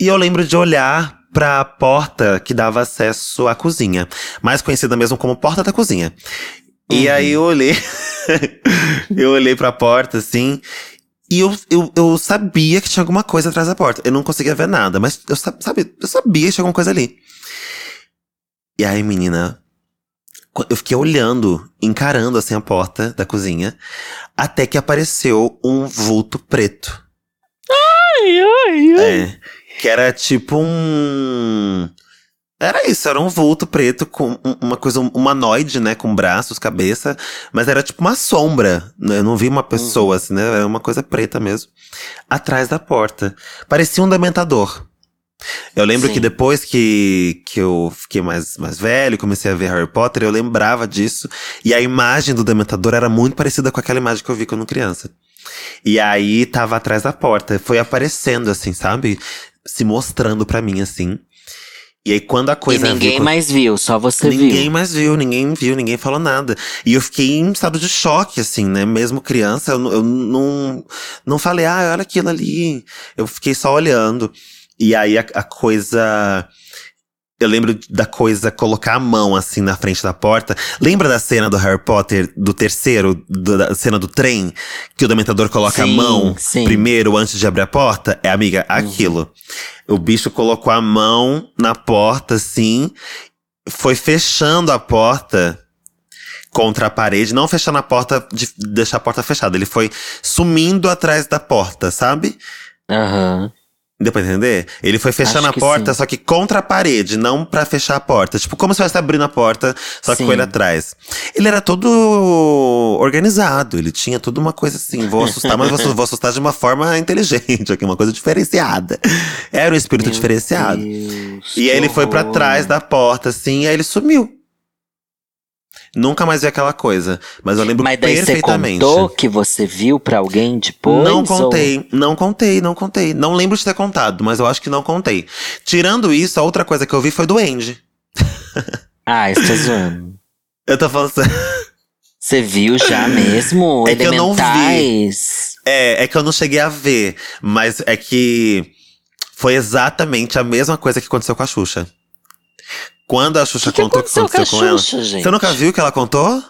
E eu lembro de olhar pra porta que dava acesso à cozinha, mais conhecida mesmo como porta da cozinha. Uhum. E aí eu olhei, eu olhei pra porta assim, e eu, eu, eu sabia que tinha alguma coisa atrás da porta. Eu não conseguia ver nada, mas eu, sabe, eu sabia que tinha alguma coisa ali. E aí, menina, eu fiquei olhando, encarando assim a porta da cozinha, até que apareceu um vulto preto. Ai, ai, ai. É, que era tipo um. Era isso, era um vulto preto com uma coisa humanoide, né? Com braços, cabeça. Mas era tipo uma sombra. Né? Eu não vi uma pessoa, uhum. assim, né? Era uma coisa preta mesmo. Atrás da porta. Parecia um dementador. Eu lembro Sim. que depois que, que eu fiquei mais, mais velho, comecei a ver Harry Potter, eu lembrava disso. E a imagem do dementador era muito parecida com aquela imagem que eu vi quando criança. E aí tava atrás da porta. Foi aparecendo, assim, sabe? Se mostrando para mim, assim. E aí, quando a coisa. E ninguém viu, mais viu, só você ninguém viu. Ninguém mais viu, ninguém viu, ninguém falou nada. E eu fiquei em estado de choque, assim, né? Mesmo criança, eu, eu não, não falei, ah, olha aquilo ali. Eu fiquei só olhando. E aí a, a coisa. Eu lembro da coisa colocar a mão assim na frente da porta. Lembra da cena do Harry Potter, do terceiro, do, da cena do trem? Que o Dementador coloca sim, a mão sim. primeiro antes de abrir a porta? É, amiga, uhum. aquilo. O bicho colocou a mão na porta, assim, foi fechando a porta contra a parede, não fechando a porta de deixar a porta fechada. Ele foi sumindo atrás da porta, sabe? Aham. Uhum. Deu pra entender? Ele foi fechando Acho a porta, sim. só que contra a parede, não para fechar a porta. Tipo, como se estivesse abrindo a porta, só que com ele atrás. Ele era todo organizado, ele tinha toda uma coisa assim, vou assustar, mas vou, assustar de uma forma inteligente, aqui, uma coisa diferenciada. Era um espírito Meu diferenciado. Deus, e aí ele foi para trás da porta, assim, e aí ele sumiu. Nunca mais vi aquela coisa. Mas eu lembro Mas daí perfeitamente. Você contou que você viu pra alguém depois? Não contei, ou... não contei, não contei. Não lembro de ter contado, mas eu acho que não contei. Tirando isso, a outra coisa que eu vi foi do Andy. Ah, está zoando. eu tô falando Você viu já mesmo? É que eu não vi. É, é que eu não cheguei a ver. Mas é que foi exatamente a mesma coisa que aconteceu com a Xuxa. Quando a Xuxa que contou o que aconteceu com, com Xuxa, ela. Gente? Você nunca viu o que ela contou?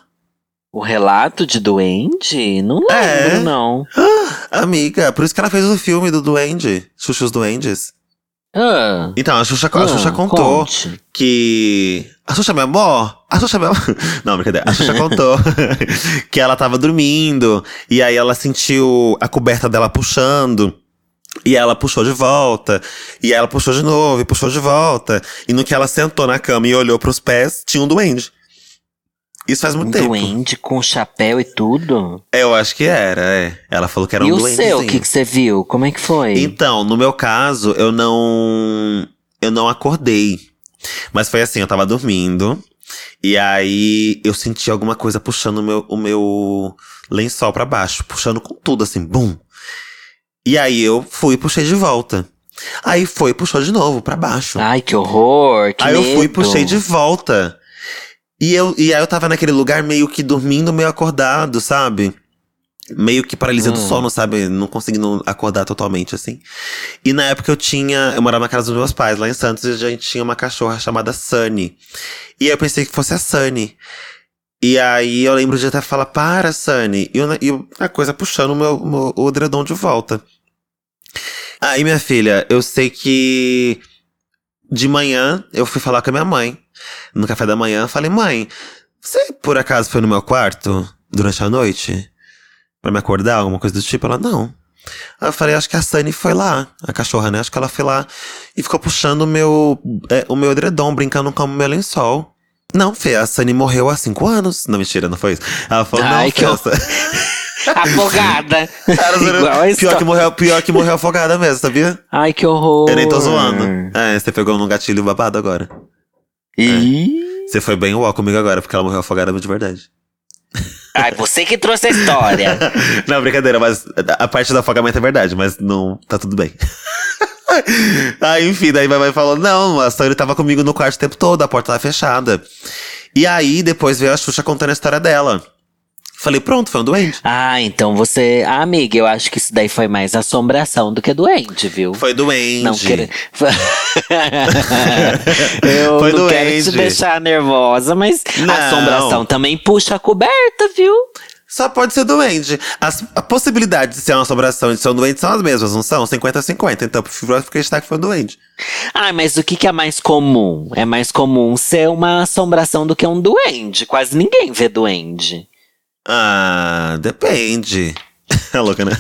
O relato de Duende? Não lembro, é. não. Ah, amiga, por isso que ela fez o filme do Duende. Xuxa Duendes. Ah. Então, a Xuxa, a Xuxa ah, contou conte. que. A Xuxa, meu amor? A Xuxa, meu Não, brincadeira. A Xuxa contou que ela tava dormindo. E aí ela sentiu a coberta dela puxando. E ela puxou de volta. E ela puxou de novo, e puxou de volta. E no que ela sentou na cama e olhou pros pés, tinha um duende. Isso faz muito um tempo. duende com chapéu e tudo? Eu acho que era, é. Ela falou que era e um duende. E o seu, o que, que você viu? Como é que foi? Então, no meu caso, eu não. Eu não acordei. Mas foi assim, eu tava dormindo. E aí eu senti alguma coisa puxando o meu, o meu lençol para baixo, puxando com tudo, assim, bum. E aí eu fui e puxei de volta. Aí foi e puxou de novo para baixo. Ai, que horror, que Aí medo. eu fui e puxei de volta. E, eu, e aí eu tava naquele lugar meio que dormindo, meio acordado, sabe? Meio que paralisia hum. do sono, sabe? Não conseguindo acordar totalmente, assim. E na época eu tinha. Eu morava na casa dos meus pais, lá em Santos, e a gente tinha uma cachorra chamada Sunny. E aí eu pensei que fosse a Sunny. E aí eu lembro de até falar, para, Sunny. E, eu, e a coisa puxando o meu, meu o edredom de volta. Aí, minha filha, eu sei que de manhã eu fui falar com a minha mãe. No café da manhã, falei, mãe, você por acaso foi no meu quarto durante a noite? Pra me acordar, alguma coisa do tipo? Ela, não. Aí eu falei, acho que a Sunny foi lá, a cachorra, né? Acho que ela foi lá e ficou puxando meu, é, o meu edredom, brincando com o meu lençol. Não, Fê, a Sunny morreu há cinco anos. Não, mentira, não foi isso. Ela falou, Ai, não, que Fê, afogada. pior, que morreu, pior que morreu afogada mesmo, sabia? Ai, que horror. Eu nem tô zoando. É, você pegou num gatilho babado agora. E... É. Você foi bem uau comigo agora, porque ela morreu afogada de verdade. Ai, você que trouxe a história. não, brincadeira, mas a parte do afogamento é verdade, mas não. Tá tudo bem. Aí, enfim, daí vai falou: não, a Sony tava comigo no quarto o tempo todo, a porta tava fechada. E aí, depois veio a Xuxa contando a história dela. Falei, pronto, foi um duende. Ah, então você. Ah, amiga, eu acho que isso daí foi mais assombração do que doente, viu? Foi duende. Não querer. eu Foi não doente. quero te deixar nervosa, mas Não. assombração também puxa a coberta, viu? Só pode ser duende. As, a possibilidade de ser uma assombração e de ser um duende são as mesmas, não são? 50-50. Então, eu prefiro acreditar que foi um duende. Ah, mas o que, que é mais comum? É mais comum ser uma assombração do que um duende. Quase ninguém vê duende. Ah, depende. É louca, né?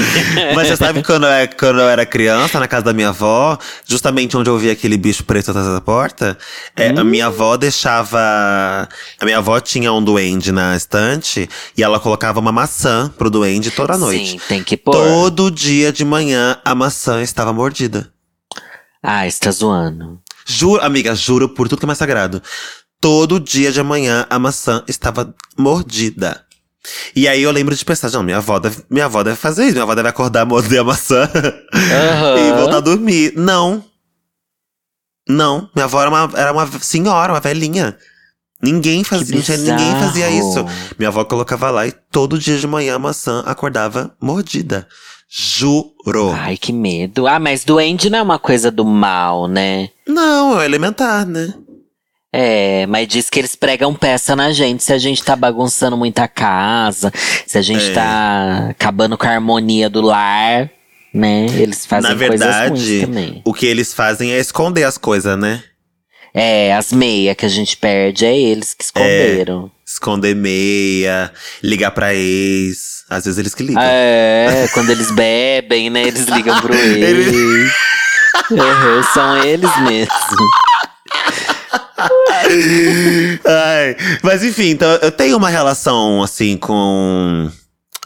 Mas você sabe quando eu, era- quando eu era criança, na casa da minha avó, justamente onde eu via aquele bicho preto atrás da porta, é, a minha avó deixava. A minha avó tinha um duende na estante e ela colocava uma maçã pro duende toda noite. Sim, tem que pôr. Todo dia de manhã a maçã estava mordida. Ah, está zoando. Juro, amiga, juro por tudo que é mais sagrado. Todo dia de manhã a maçã estava mordida. E aí eu lembro de pensar, não, minha avó deve, minha avó deve fazer isso, minha avó deve acordar, morder a maçã Aham. e voltar a dormir. Não. Não, minha avó era uma, era uma senhora, uma velhinha. Ninguém fazia, ninguém fazia isso. Minha avó colocava lá e todo dia de manhã a maçã acordava mordida. Juro. Ai, que medo. Ah, mas duende não é uma coisa do mal, né? Não, é elementar, né? É, mas diz que eles pregam peça na gente se a gente tá bagunçando muita casa, se a gente É. tá acabando com a harmonia do lar, né? Eles fazem Na coisas verdade, ruins também. o que eles fazem é esconder as coisas, né? É, as meias que a gente perde é eles que esconderam. Esconder meia, ligar pra ex. Às vezes eles que ligam. É, quando eles bebem, né? Eles ligam pro ex. Eles- Uhum, são eles mesmo. Ai, mas enfim, então eu tenho uma relação assim com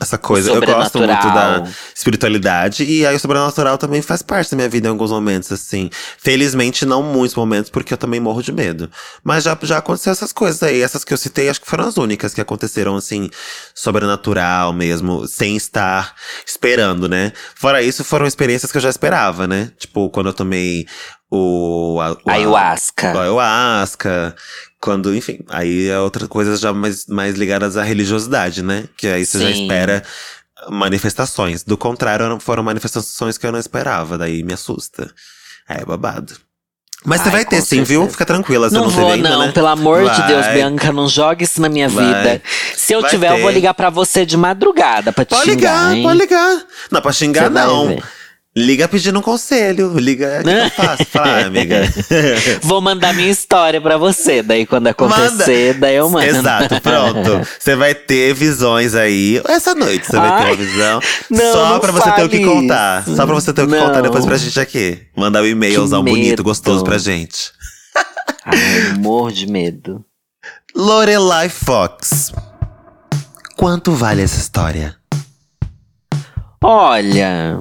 essa coisa. Eu gosto muito da espiritualidade e aí o sobrenatural também faz parte da minha vida em alguns momentos, assim. Felizmente, não muitos momentos, porque eu também morro de medo. Mas já, já aconteceu essas coisas aí. Essas que eu citei, acho que foram as únicas que aconteceram, assim, sobrenatural mesmo, sem estar esperando, né? Fora isso, foram experiências que eu já esperava, né? Tipo, quando eu tomei o. a- o Ayahuasca. do ayahuasca. Quando, enfim, aí é outra coisa já mais, mais ligadas à religiosidade, né? Que aí você já Sim. espera manifestações. Do contrário, foram manifestações que eu não esperava, daí me assusta. É babado. Mas você Ai, vai ter sim, viu? Fica tranquila, você Não, não, vou, ainda, não, né? pelo amor de Deus, Vai. Bianca, não jogue isso na minha Vai. vida. Se eu Vai tiver, eu vou ter. ligar pra você de madrugada pra te Pode xingar, ligar, hein? pode ligar. Não, pra xingar Você vai não. Liga pedindo um conselho. Liga, o que eu faço? Fala, ah, amiga. Vou mandar minha história pra você, daí quando acontecer, daí eu mando. Exato, pronto. Você vai ter visões aí. Essa noite você vai ter uma visão. não, só pra você ter o que contar. isso. Só pra você ter o que Não. contar depois pra gente aqui. Mandar um e-mailzão bonito, gostoso pra gente. Ai, morro de medo. Lorelai Fox. Quanto vale essa história? Olha,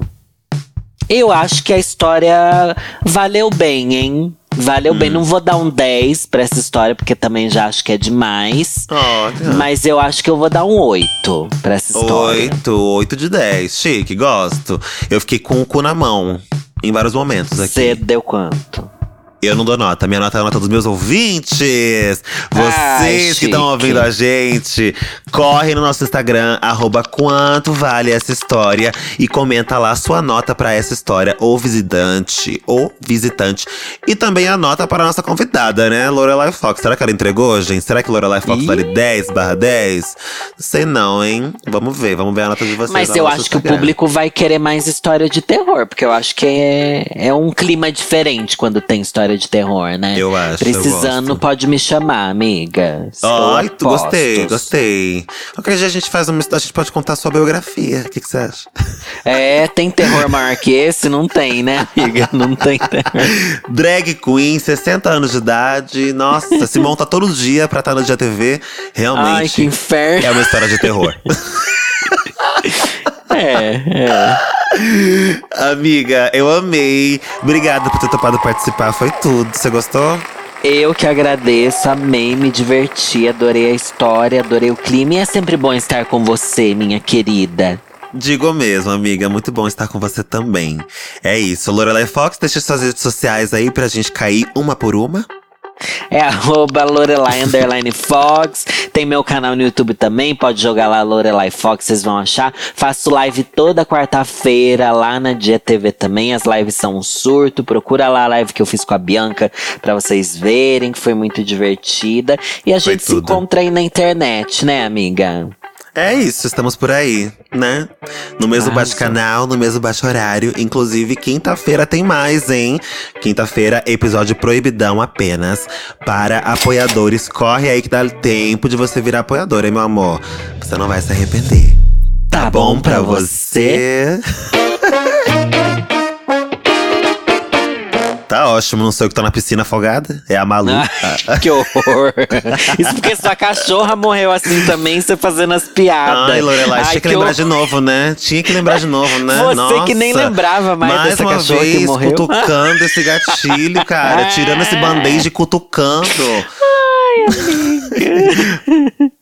eu acho que a história valeu bem, hein? Valeu Hum. bem. Não vou dar um 10 pra essa história, porque também já acho que é demais. Olha. Mas eu acho que eu vou dar um 8 pra essa história. Oito, oito de dez. Chique, gosto. Eu fiquei com o cu na mão. Em vários momentos aqui. Você deu quanto? Eu não dou nota, minha nota é a nota dos meus ouvintes. Ai, Vocês que estão ouvindo a gente, corre no nosso Instagram, arroba quanto vale essa história e comenta lá a sua nota pra essa história, ou visitante, ou visitante. E também a nota para a nossa convidada, né, Lorelai Fox. Será que ela entregou, gente? Será que Lorelai Fox Ih. vale 10 barra 10? Não sei não, hein? Vamos ver, vamos ver a nota de vocês. Mas eu acho que o Instagram. público vai querer mais história de terror, porque eu acho que é, é um clima diferente quando tem história de terror, né? Eu acho, Precisando, eu pode me chamar, amiga. Ai, a tu gostei, gostei. Qualquer dia a gente faz uma. A gente pode contar sua biografia. O que, que você acha? É, tem terror maior que esse? Não tem, né, amiga? Não tem terror. Drag Queen, 60 anos de idade. Nossa, se monta todo dia pra estar no Dia TV. Realmente. Ai, que inferno. É uma história de terror. É, é. Amiga, eu amei. Obrigada por ter topado participar. Foi tudo. Você gostou? Eu que agradeço, amei, me diverti, adorei a história, adorei o clima. E é sempre bom estar com você, minha querida. Digo mesmo, amiga. Muito bom estar com você também. É isso. Lorelai Fox, deixa suas redes sociais aí pra gente cair uma por uma. É arroba Lorelai Underline Fox. Tem meu canal no YouTube também, pode jogar lá Lorelai Fox, vocês vão achar. Faço live toda quarta-feira lá na Dia TV também. As lives são um surto. Procura lá a live que eu fiz com a Bianca pra vocês verem, que foi muito divertida. E a Foi gente se tudo. encontra aí na internet, né, amiga? É isso, estamos por aí, né? No mesmo Arrasou. bate-canal, no mesmo bate-horário. Inclusive, quinta-feira tem mais, hein? Quinta-feira, episódio proibidão apenas para apoiadores. Corre aí que dá tempo de você virar apoiador, hein, meu amor? Você não vai se arrepender. Tá bom pra você? Tá ótimo, não sei o que tá na piscina afogada. É a Malu. Ai, que horror. Isso porque sua cachorra morreu assim também, você fazendo as piadas. Ai, Lorelai, tinha que lembrar horror. de novo, né? Tinha que lembrar de novo, né? Você Nossa. que nem lembrava mais dessa uma cachorra que vez, morreu. cutucando esse gatilho, cara. tirando esse band-aid e cutucando.